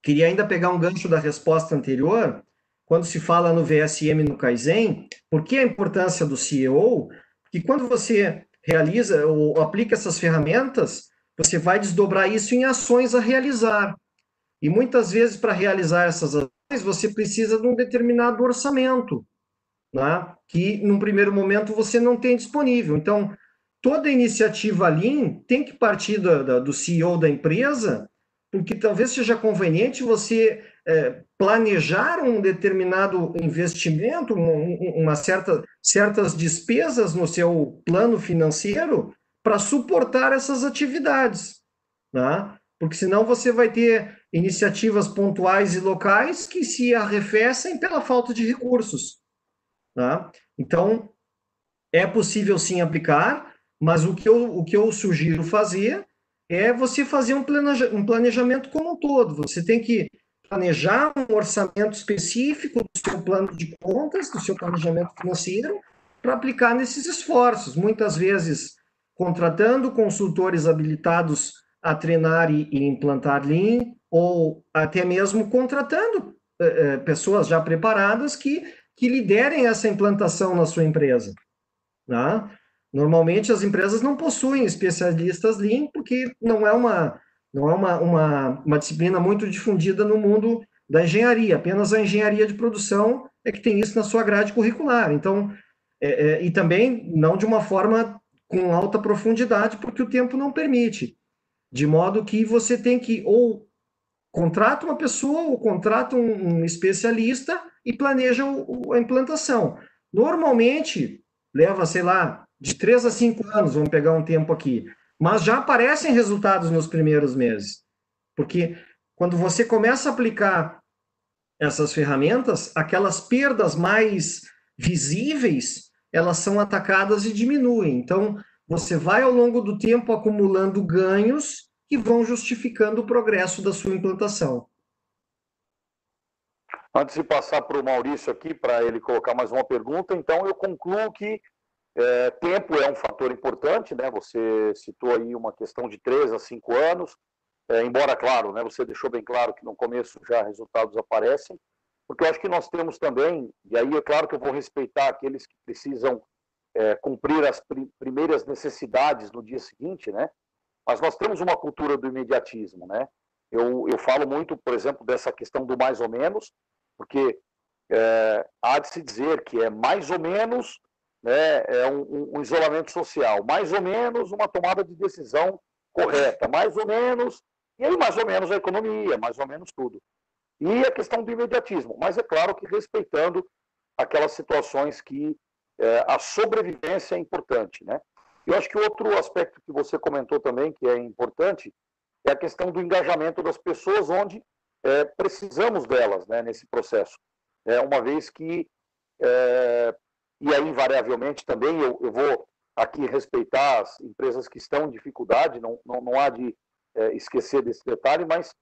Queria ainda pegar um gancho da resposta anterior, quando se fala no VSM no Kaizen, por que a importância do CEO? Porque quando você realiza ou aplica essas ferramentas, você vai desdobrar isso em ações a realizar. E muitas vezes, para realizar essas ações, você precisa de um determinado orçamento né, que num primeiro momento você não tem disponível. Então, toda iniciativa Lean tem que partir do, CEO da empresa, porque talvez seja conveniente você é, planejar um determinado investimento, uma certa, certas despesas no seu plano financeiro para suportar essas atividades. Né? Porque senão você vai ter iniciativas pontuais e locais que se arrefecem pela falta de recursos. Tá? Então, é possível sim aplicar, mas o que, eu, o que eu sugiro fazer é você fazer um, planeja, um planejamento como um todo. Você tem que planejar um orçamento específico do seu plano de contas, do seu planejamento financeiro, para aplicar nesses esforços. Muitas vezes contratando consultores habilitados a treinar e, e implantar Lean, ou até mesmo contratando eh, eh pessoas já preparadas que que liderem essa implantação na sua empresa. Né? Normalmente as empresas não possuem especialistas Lean porque não é uma não é uma, uma, uma disciplina muito difundida no mundo da engenharia. Apenas a engenharia de produção é que tem isso na sua grade curricular. Então, é, é, e também não de uma forma com alta profundidade, porque o tempo não permite. De modo que você tem que ou contrata uma pessoa ou contrata um, um especialista e planeja o, a implantação. Normalmente, leva, sei lá, de três a cinco anos, vamos pegar um tempo aqui, mas já aparecem resultados nos primeiros meses. Porque quando você começa a aplicar essas ferramentas, aquelas perdas mais visíveis, elas são atacadas e diminuem. Então, você vai ao longo do tempo acumulando ganhos que vão justificando o progresso da sua implantação. Antes de passar para o Maurício aqui, para ele colocar mais uma pergunta, então eu concluo que é, tempo é um fator importante, né? Você citou aí uma questão de três a cinco anos, é, embora, claro, né, você deixou bem claro que no começo já resultados aparecem, porque eu acho que nós temos também, e aí é claro que eu vou respeitar aqueles que precisam é, cumprir as primeiras necessidades no dia seguinte, né? mas nós temos uma cultura do imediatismo, né? Eu, eu falo muito, por exemplo, dessa questão do mais ou menos, porque é, há de se dizer que é mais ou menos né, é um, um, isolamento social, mais ou menos uma tomada de decisão correta, mais ou menos, e aí mais ou menos a economia, mais ou menos tudo. E a questão do imediatismo, mas é claro que respeitando aquelas situações que é, a sobrevivência é importante, né? Eu acho que outro aspecto que você comentou também, que é importante, é a questão do engajamento das pessoas, onde é, precisamos delas né, nesse processo. É, uma vez que, é, e aí invariavelmente também eu, eu, vou aqui respeitar as empresas que estão em dificuldade, não, não, não há de é, esquecer desse detalhe, mas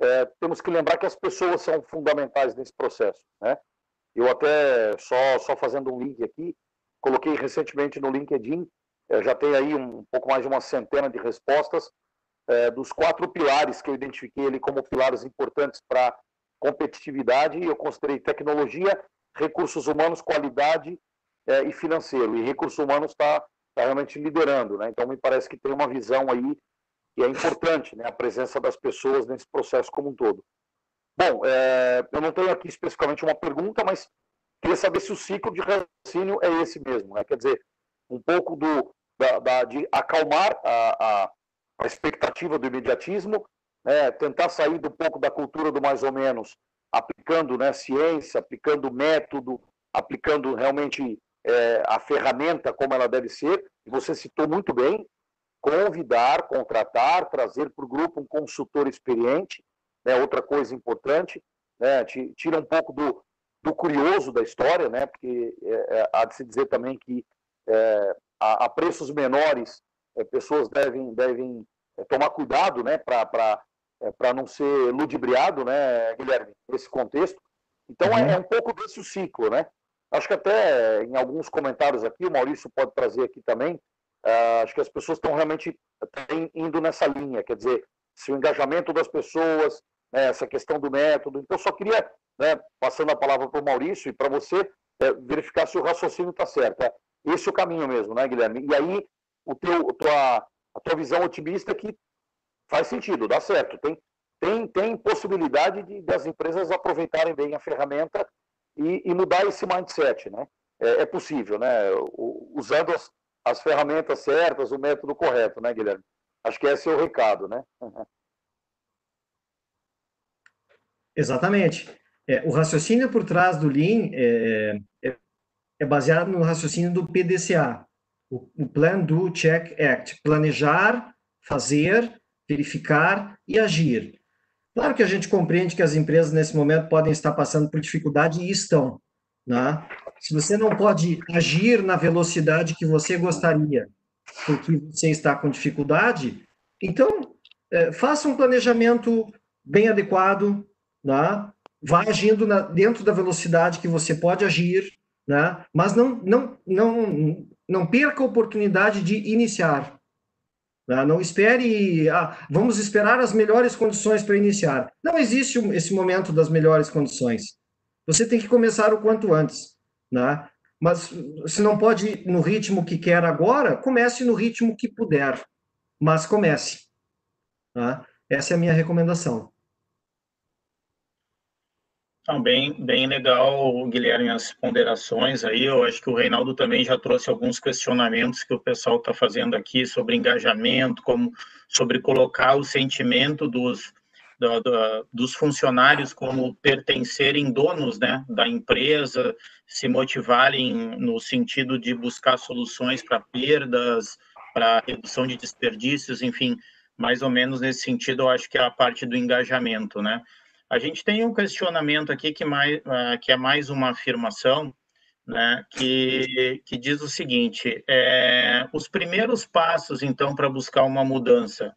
é, temos que lembrar que as pessoas são fundamentais nesse processo. Né? Eu até, só, só fazendo um link aqui, coloquei recentemente no LinkedIn é, já tem aí um pouco mais de uma centena de respostas é, dos quatro pilares que eu identifiquei ali como pilares importantes para competitividade. Eu considerei tecnologia, recursos humanos, qualidade é, e financeiro. E recursos humanos está tá realmente liderando, né? Então me parece que tem uma visão aí que é importante, né? A presença das pessoas nesse processo como um todo. Bom, é, eu não tenho aqui especificamente uma pergunta, mas queria saber se o ciclo de raciocínio é esse mesmo, né? Quer dizer, um pouco do, da, da, de acalmar a, a, a, expectativa do imediatismo, né, tentar sair um pouco da cultura do mais ou menos, aplicando né, ciência, aplicando método, aplicando realmente é, a ferramenta como ela deve ser. Você citou muito bem, convidar, contratar, trazer para o grupo um consultor experiente, né, outra coisa importante, né, tira um pouco do, do curioso da história, né, porque é, é, há de se dizer também que é, a preços menores, é, pessoas devem, devem é, tomar cuidado né, para é, não ser ludibriado, né, Guilherme, nesse contexto. Então, é, uhum. é, um pouco desse o ciclo, né? Acho que até em alguns comentários aqui, o Maurício pode trazer aqui também, uh, acho que as pessoas estão realmente indo nessa linha, quer dizer, se o engajamento das pessoas, né, essa questão do método. Então, só queria, né, passando a palavra para o Maurício e para você, é, verificar se o raciocínio está certo. É, esse é o caminho mesmo, né, Guilherme? E aí, o teu, tua, a tua visão otimista que faz sentido, dá certo. Tem, tem, tem possibilidade de, das empresas aproveitarem bem a ferramenta e, e mudar esse mindset, né? É, é possível, né? O, usando as, as ferramentas certas, o método correto, né, Guilherme? Acho que esse é o recado, né? [laughs] Exatamente. É, o raciocínio por trás do Lean é, é, é baseado no raciocínio do PDCA, o, o Plan, Do, Check, Act. Planejar, fazer, verificar e agir. Claro que a gente compreende que as empresas, nesse momento, podem estar passando por dificuldade e estão. Né? Se você não pode agir na velocidade que você gostaria, porque você está com dificuldade, então é, faça um planejamento bem adequado, né? vá agindo na, dentro da velocidade que você pode agir, né? mas não, não, não, não perca a oportunidade de iniciar. Né? Não espere, ah, vamos esperar as melhores condições para iniciar. Não existe esse momento das melhores condições. Você tem que começar o quanto antes. Né? Mas se não pode ir no ritmo que quer agora, comece no ritmo que puder. Mas comece. Né? Essa é a minha recomendação. Então, bem, bem legal, Guilherme, as ponderações aí. Eu acho que o Reinaldo também já trouxe alguns questionamentos que o pessoal está fazendo aqui sobre engajamento, como sobre colocar o sentimento dos, da, da, dos funcionários como pertencerem donos né, da empresa, se motivarem no sentido de buscar soluções para perdas, para redução de desperdícios, enfim, mais ou menos nesse sentido, eu acho que é a parte do engajamento, né? A gente tem um questionamento aqui que, mais, uh, que é mais uma afirmação, né, que, que diz o seguinte: é, os primeiros passos, então, para buscar uma mudança,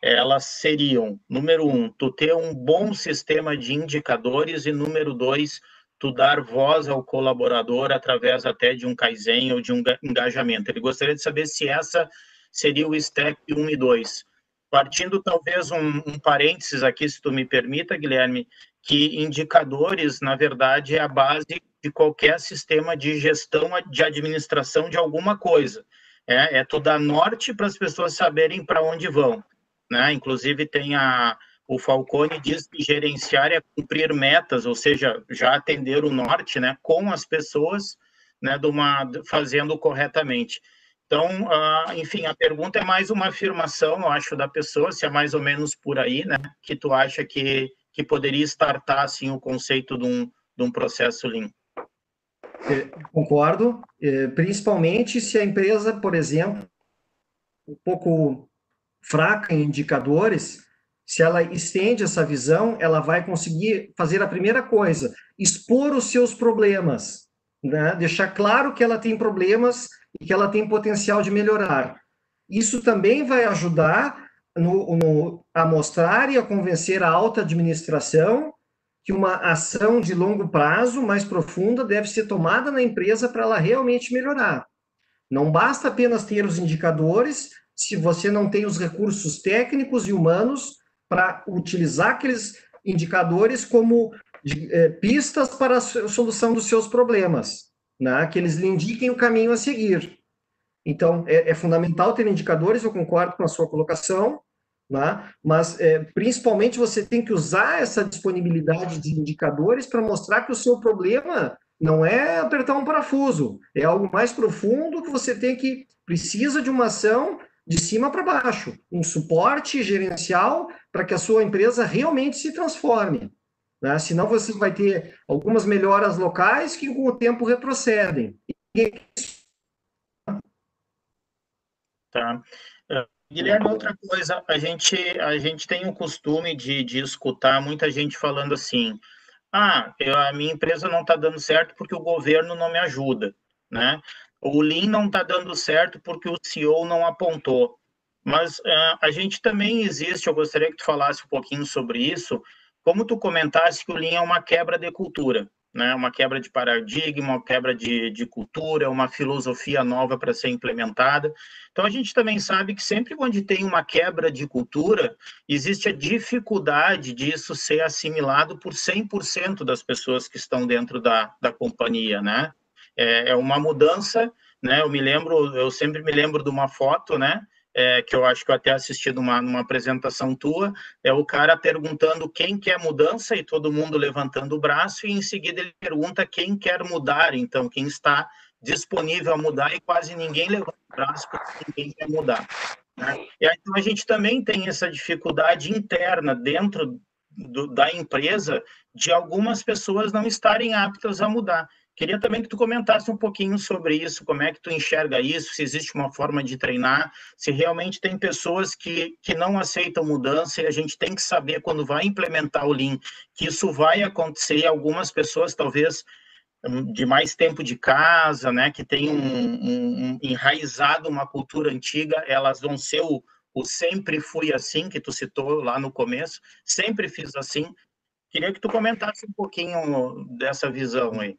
elas seriam, número um, tu ter um bom sistema de indicadores, e número dois, tu dar voz ao colaborador através até de um Kaizen ou de um engajamento. Ele gostaria de saber se essa seria o step 1 e 2. Partindo talvez um, um parênteses aqui, se tu me permita, Guilherme, que indicadores, na verdade, é a base de qualquer sistema de gestão, de administração de alguma coisa. É, é tu dar norte para as pessoas saberem para onde vão. Né? Inclusive, tem a, o Falcone diz que gerenciar é cumprir metas, ou seja, já atender o norte né, com as pessoas né, de uma, fazendo corretamente. Então, uh, enfim, a pergunta é mais uma afirmação, eu acho, da pessoa, se é mais ou menos por aí, né, que tu acha que, que poderia startar, assim, o conceito de um, de um processo Lean. É, concordo, é, principalmente se a empresa, por exemplo, um pouco fraca em indicadores, se ela estende essa visão, ela vai conseguir fazer a primeira coisa, expor os seus problemas, né? deixar claro que ela tem problemas e que ela tem potencial de melhorar. Isso também vai ajudar no, no, a mostrar e a convencer a alta administração que uma ação de longo prazo, mais profunda, deve ser tomada na empresa para ela realmente melhorar. Não basta apenas ter os indicadores se você não tem os recursos técnicos e humanos para utilizar aqueles indicadores como é, pistas para a solução dos seus problemas né, que eles lhe indiquem o caminho a seguir. Então, é, é fundamental ter indicadores, eu concordo com a sua colocação, né, mas é, principalmente você tem que usar essa disponibilidade de indicadores para mostrar que o seu problema não é apertar um parafuso, é algo mais profundo que você tem que precisa de uma ação de cima para baixo, um suporte gerencial para que a sua empresa realmente se transforme. Né? Senão você vai ter algumas melhoras locais que com o tempo retrocedem. Tá. É, Guilherme, outra coisa, a gente, a gente tem o costume de, de escutar muita gente falando assim, ah, eu, a minha empresa não está dando certo porque o governo não me ajuda, né? O Lean não está dando certo porque o CEO não apontou. Mas uh, a gente também existe, eu gostaria que tu falasse um pouquinho sobre isso, como tu comentaste que o Lean é uma quebra de cultura, né? uma quebra de paradigma, uma quebra de, de cultura, uma filosofia nova para ser implementada. Então, a gente também sabe que sempre onde tem uma quebra de cultura, existe a dificuldade disso ser assimilado por 100% das pessoas que estão dentro da, da companhia, né? É, é uma mudança, né? Eu me lembro, eu sempre me lembro de uma foto, né? É, que eu acho que eu até assisti numa, numa apresentação tua, é o cara perguntando quem quer mudança e todo mundo levantando o braço, e em seguida ele pergunta quem quer mudar, então, quem está disponível a mudar, e quase ninguém levanta o braço porque ninguém quer mudar. Né? E aí, então, a gente também tem essa dificuldade interna dentro do, da empresa de algumas pessoas não estarem aptas a mudar. Queria também que tu comentasse um pouquinho sobre isso, como é que tu enxerga isso, se existe uma forma de treinar, se realmente tem pessoas que, que não aceitam mudança e a gente tem que saber quando vai implementar o Lean que isso vai acontecer, algumas pessoas talvez hum, de mais tempo de casa, né, que tem um, um, um enraizado uma cultura antiga, elas vão ser o, o sempre fui assim, que tu citou lá no começo, sempre fiz assim. Queria que tu comentasse um pouquinho dessa visão aí.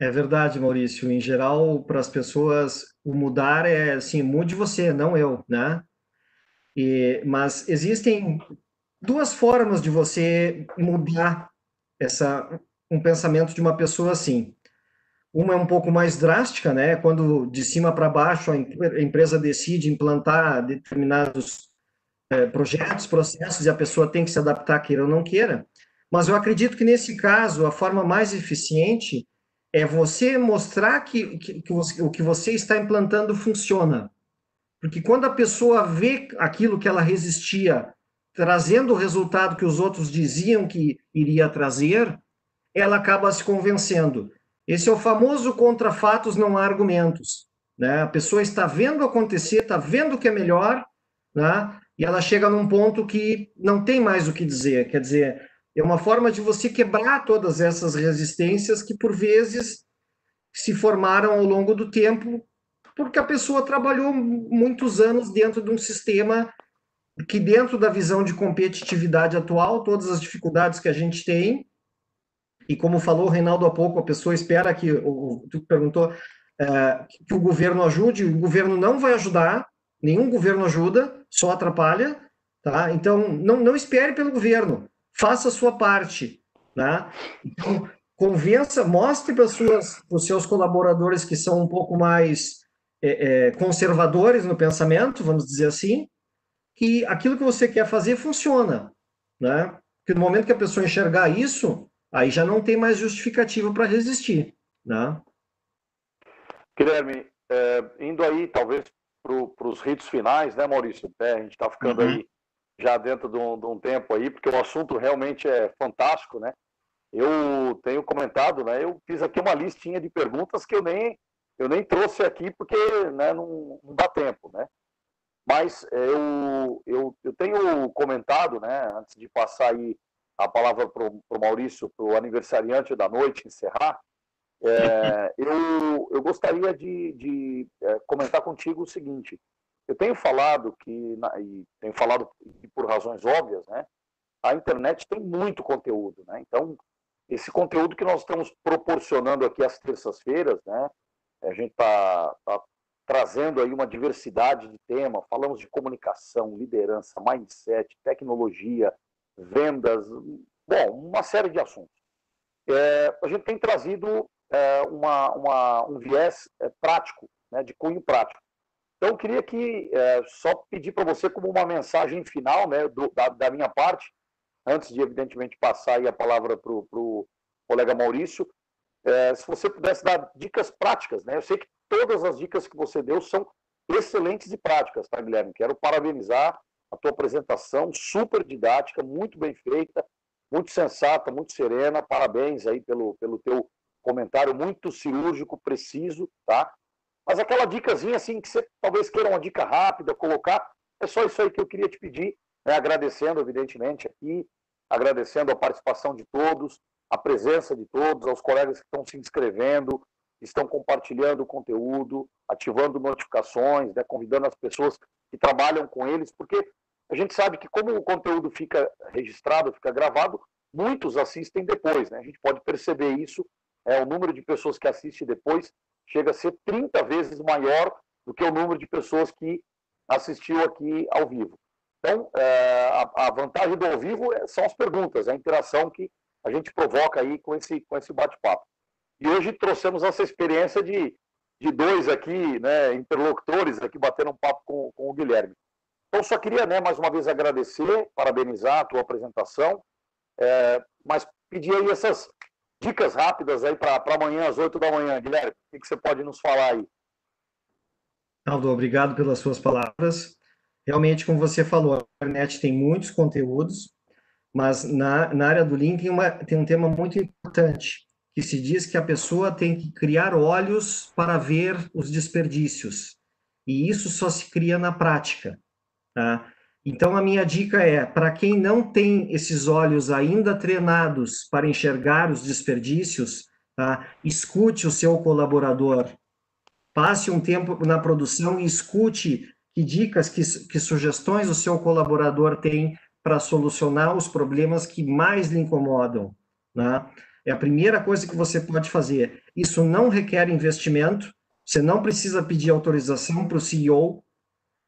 É verdade, Maurício. Em geral, para as pessoas, o mudar é assim, mude você, não eu, né? E, mas existem duas formas de você mudar essa, um pensamento de uma pessoa assim. Uma é um pouco mais drástica, né? Quando de cima para baixo a empresa decide implantar determinados é, projetos, processos e a pessoa tem que se adaptar, queira ou não queira. Mas eu acredito que nesse caso a forma mais eficiente é você mostrar que, que, que você, o que você está implantando funciona. Porque quando a pessoa vê aquilo que ela resistia trazendo o resultado que os outros diziam que iria trazer, ela acaba se convencendo. Esse é o famoso contra fatos, não há argumentos. Né? A pessoa está vendo acontecer, está vendo que é melhor, né? e ela chega num ponto que não tem mais o que dizer. Quer dizer, é uma forma de você quebrar todas essas resistências que, por vezes, se formaram ao longo do tempo, porque a pessoa trabalhou muitos anos dentro de um sistema que, dentro da visão de competitividade atual, todas as dificuldades que a gente tem, e como falou o Reinaldo há pouco, a pessoa espera que, o, tu perguntou, é, que o governo ajude, o governo não vai ajudar, nenhum governo ajuda, só atrapalha, tá? Então, não, não espere pelo governo faça a sua parte. Né? Então, convença, mostre para, suas, para os seus colaboradores que são um pouco mais é, é, conservadores no pensamento, vamos dizer assim, que aquilo que você quer fazer funciona, né? Porque no momento que a pessoa enxergar isso, aí já não tem mais justificativa para resistir, né? Guilherme, é, indo aí talvez para os ritos finais, né, Maurício? É, a gente está ficando uhum. aí já dentro de um, de um, tempo aí, porque o assunto realmente é fantástico, né? Eu tenho comentado, né? Eu fiz aqui uma listinha de perguntas que eu nem eu nem trouxe aqui porque né, não, não dá tempo, né? Mas eu, eu, eu tenho comentado, né, antes de passar aí a palavra para o Maurício, para o aniversariante da noite encerrar, é, [laughs] eu, eu gostaria de, de é, comentar contigo o seguinte. Eu tenho falado que, e tenho falado por razões óbvias, né? A internet tem muito conteúdo, né? Então, esse conteúdo que nós estamos proporcionando aqui às terças-feiras, né? A gente está tá trazendo aí uma diversidade de tema. Falamos de comunicação, liderança, mindset, tecnologia, vendas, bom, uma série de assuntos. É, a gente tem trazido é, uma, uma, um viés é, prático, né, de cunho prático. Então, eu queria que é, só pedir para você como uma mensagem final né, do, da, da, minha parte, antes de, evidentemente, passar a palavra para o colega Maurício, é, se você pudesse dar dicas práticas, né? Eu sei que todas as dicas que você deu são excelentes e práticas, tá, Guilherme? Quero parabenizar a tua apresentação, super didática, muito bem feita, muito sensata, muito serena. Parabéns aí pelo, pelo teu comentário, muito cirúrgico, preciso, tá? Mas aquela dicasinha assim que você talvez queira uma dica rápida, colocar, é só isso aí que eu queria te pedir, né? agradecendo, evidentemente, aqui, agradecendo a participação de todos, a presença de todos, aos colegas que estão se inscrevendo, estão compartilhando o conteúdo, ativando notificações, né, convidando as pessoas que trabalham com eles, porque a gente sabe que como o conteúdo fica registrado, fica gravado, muitos assistem depois, né? A gente pode perceber isso, é, o número de pessoas que assistem depois chega a ser 30 vezes maior do que o número de pessoas que assistiu aqui ao vivo. Então, é, a, vantagem do ao vivo é, são as perguntas, a interação que a gente provoca aí com esse, com esse bate-papo. E hoje trouxemos essa experiência de, de dois aqui, né, interlocutores aqui, batendo um papo com, com o Guilherme. Então, só queria, né, mais uma vez agradecer, parabenizar a tua apresentação, é, mas pedir aí essas dicas rápidas aí para amanhã às 8 da manhã. Guilherme, o que, que você pode nos falar aí? Aldo, obrigado pelas suas palavras. Realmente, como você falou, a internet tem muitos conteúdos, mas na, na área do Lean tem, uma, tem um tema muito importante, que se diz que a pessoa tem que criar olhos para ver os desperdícios. E isso só se cria na prática. Tá? Então, a minha dica é: para quem não tem esses olhos ainda treinados para enxergar os desperdícios, tá? escute o seu colaborador. Passe um tempo na produção e escute que dicas, que, que sugestões o seu colaborador tem para solucionar os problemas que mais lhe incomodam. Né? É a primeira coisa que você pode fazer. Isso não requer investimento, você não precisa pedir autorização para o CEO.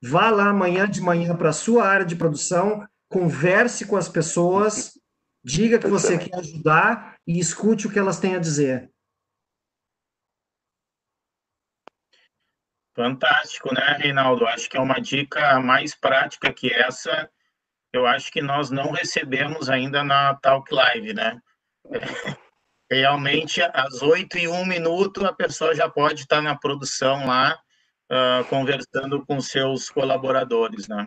Vá lá amanhã de manhã para a sua área de produção, converse com as pessoas, diga que você quer ajudar e escute o que elas têm a dizer. Fantástico, né, Reinaldo? Acho que é uma dica mais prática que essa eu acho que nós não recebemos ainda na Talk Live, né? [laughs] Realmente, às oito e um minuto, a pessoa já pode estar na produção lá, uh, conversando com seus colaboradores, né?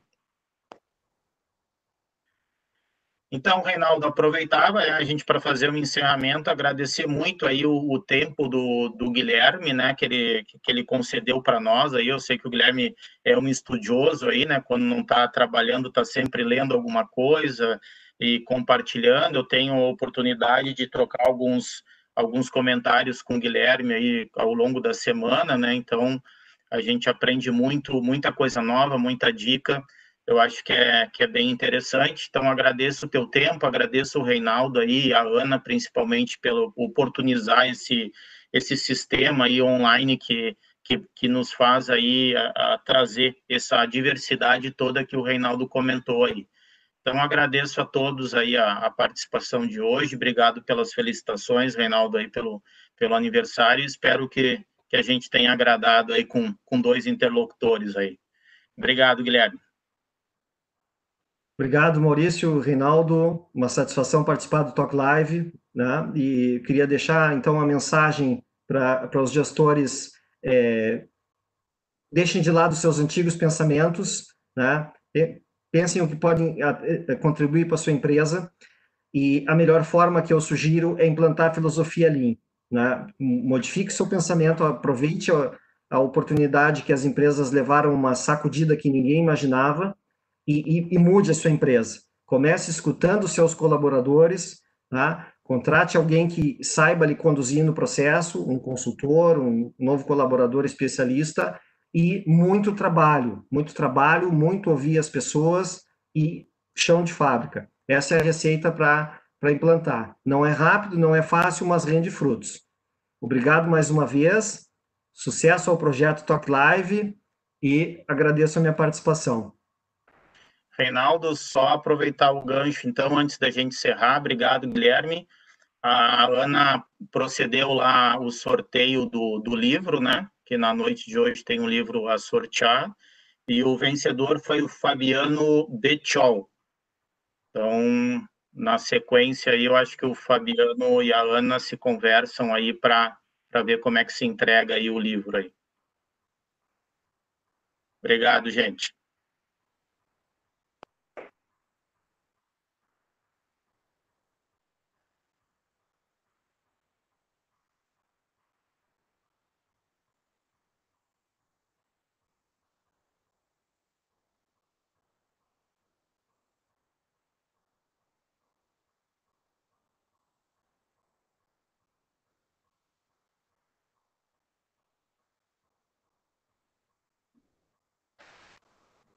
Então, Reinaldo, aproveitava né, a gente para fazer um encerramento, agradecer muito aí o, o tempo do, do, Guilherme, né, que ele, que ele concedeu para nós. Aí eu sei que o Guilherme é um estudioso aí, né, quando não está trabalhando, está sempre lendo alguma coisa e compartilhando. Eu tenho a oportunidade de trocar alguns, alguns comentários com o Guilherme aí ao longo da semana, né, então a gente aprende muito, muita coisa nova, muita dica eu acho que é, que é bem interessante. Então, agradeço o teu tempo, agradeço o Reinaldo aí, a Ana, principalmente, pelo oportunizar esse, esse sistema aí online que, que, que nos faz aí a, a trazer essa diversidade toda que o Reinaldo comentou aí. Então, agradeço a todos aí a, a, participação de hoje. Obrigado pelas felicitações, Reinaldo, aí pelo, pelo aniversário. Espero que, que a gente tem agradado aí com, com dois interlocutores aí. Obrigado, Guilherme. Obrigado, Maurício, Reinaldo. Uma satisfação participar do Talk Live, né? E queria deixar então uma mensagem para os gestores: é, deixem de lado seus antigos pensamentos, né? Pensem o que podem contribuir para a sua empresa. E a melhor forma que eu sugiro é implantar a filosofia Lean. Né? Modifique seu pensamento, aproveite a, a oportunidade que as empresas levaram uma sacudida que ninguém imaginava e, e, e mude a sua empresa. Comece escutando seus colaboradores, tá? contrate alguém que saiba lhe conduzir no processo, um consultor, um novo colaborador especialista, e muito trabalho, muito trabalho, muito ouvir as pessoas e chão de fábrica. Essa é a receita para implantar. Não é rápido, não é fácil, mas rende frutos. Obrigado mais uma vez, sucesso ao projeto Talk Live e agradeço a minha participação. Reinaldo, só aproveitar o gancho, então, antes da gente encerrar, obrigado, Guilherme. A Ana procedeu lá o sorteio do, do livro, né? Que na noite de hoje tem um livro a sortear. E o vencedor foi o Fabiano Bechol. Então, na sequência aí, eu acho que o Fabiano e a Ana se conversam aí para ver como é que se entrega aí o livro aí. Obrigado, gente.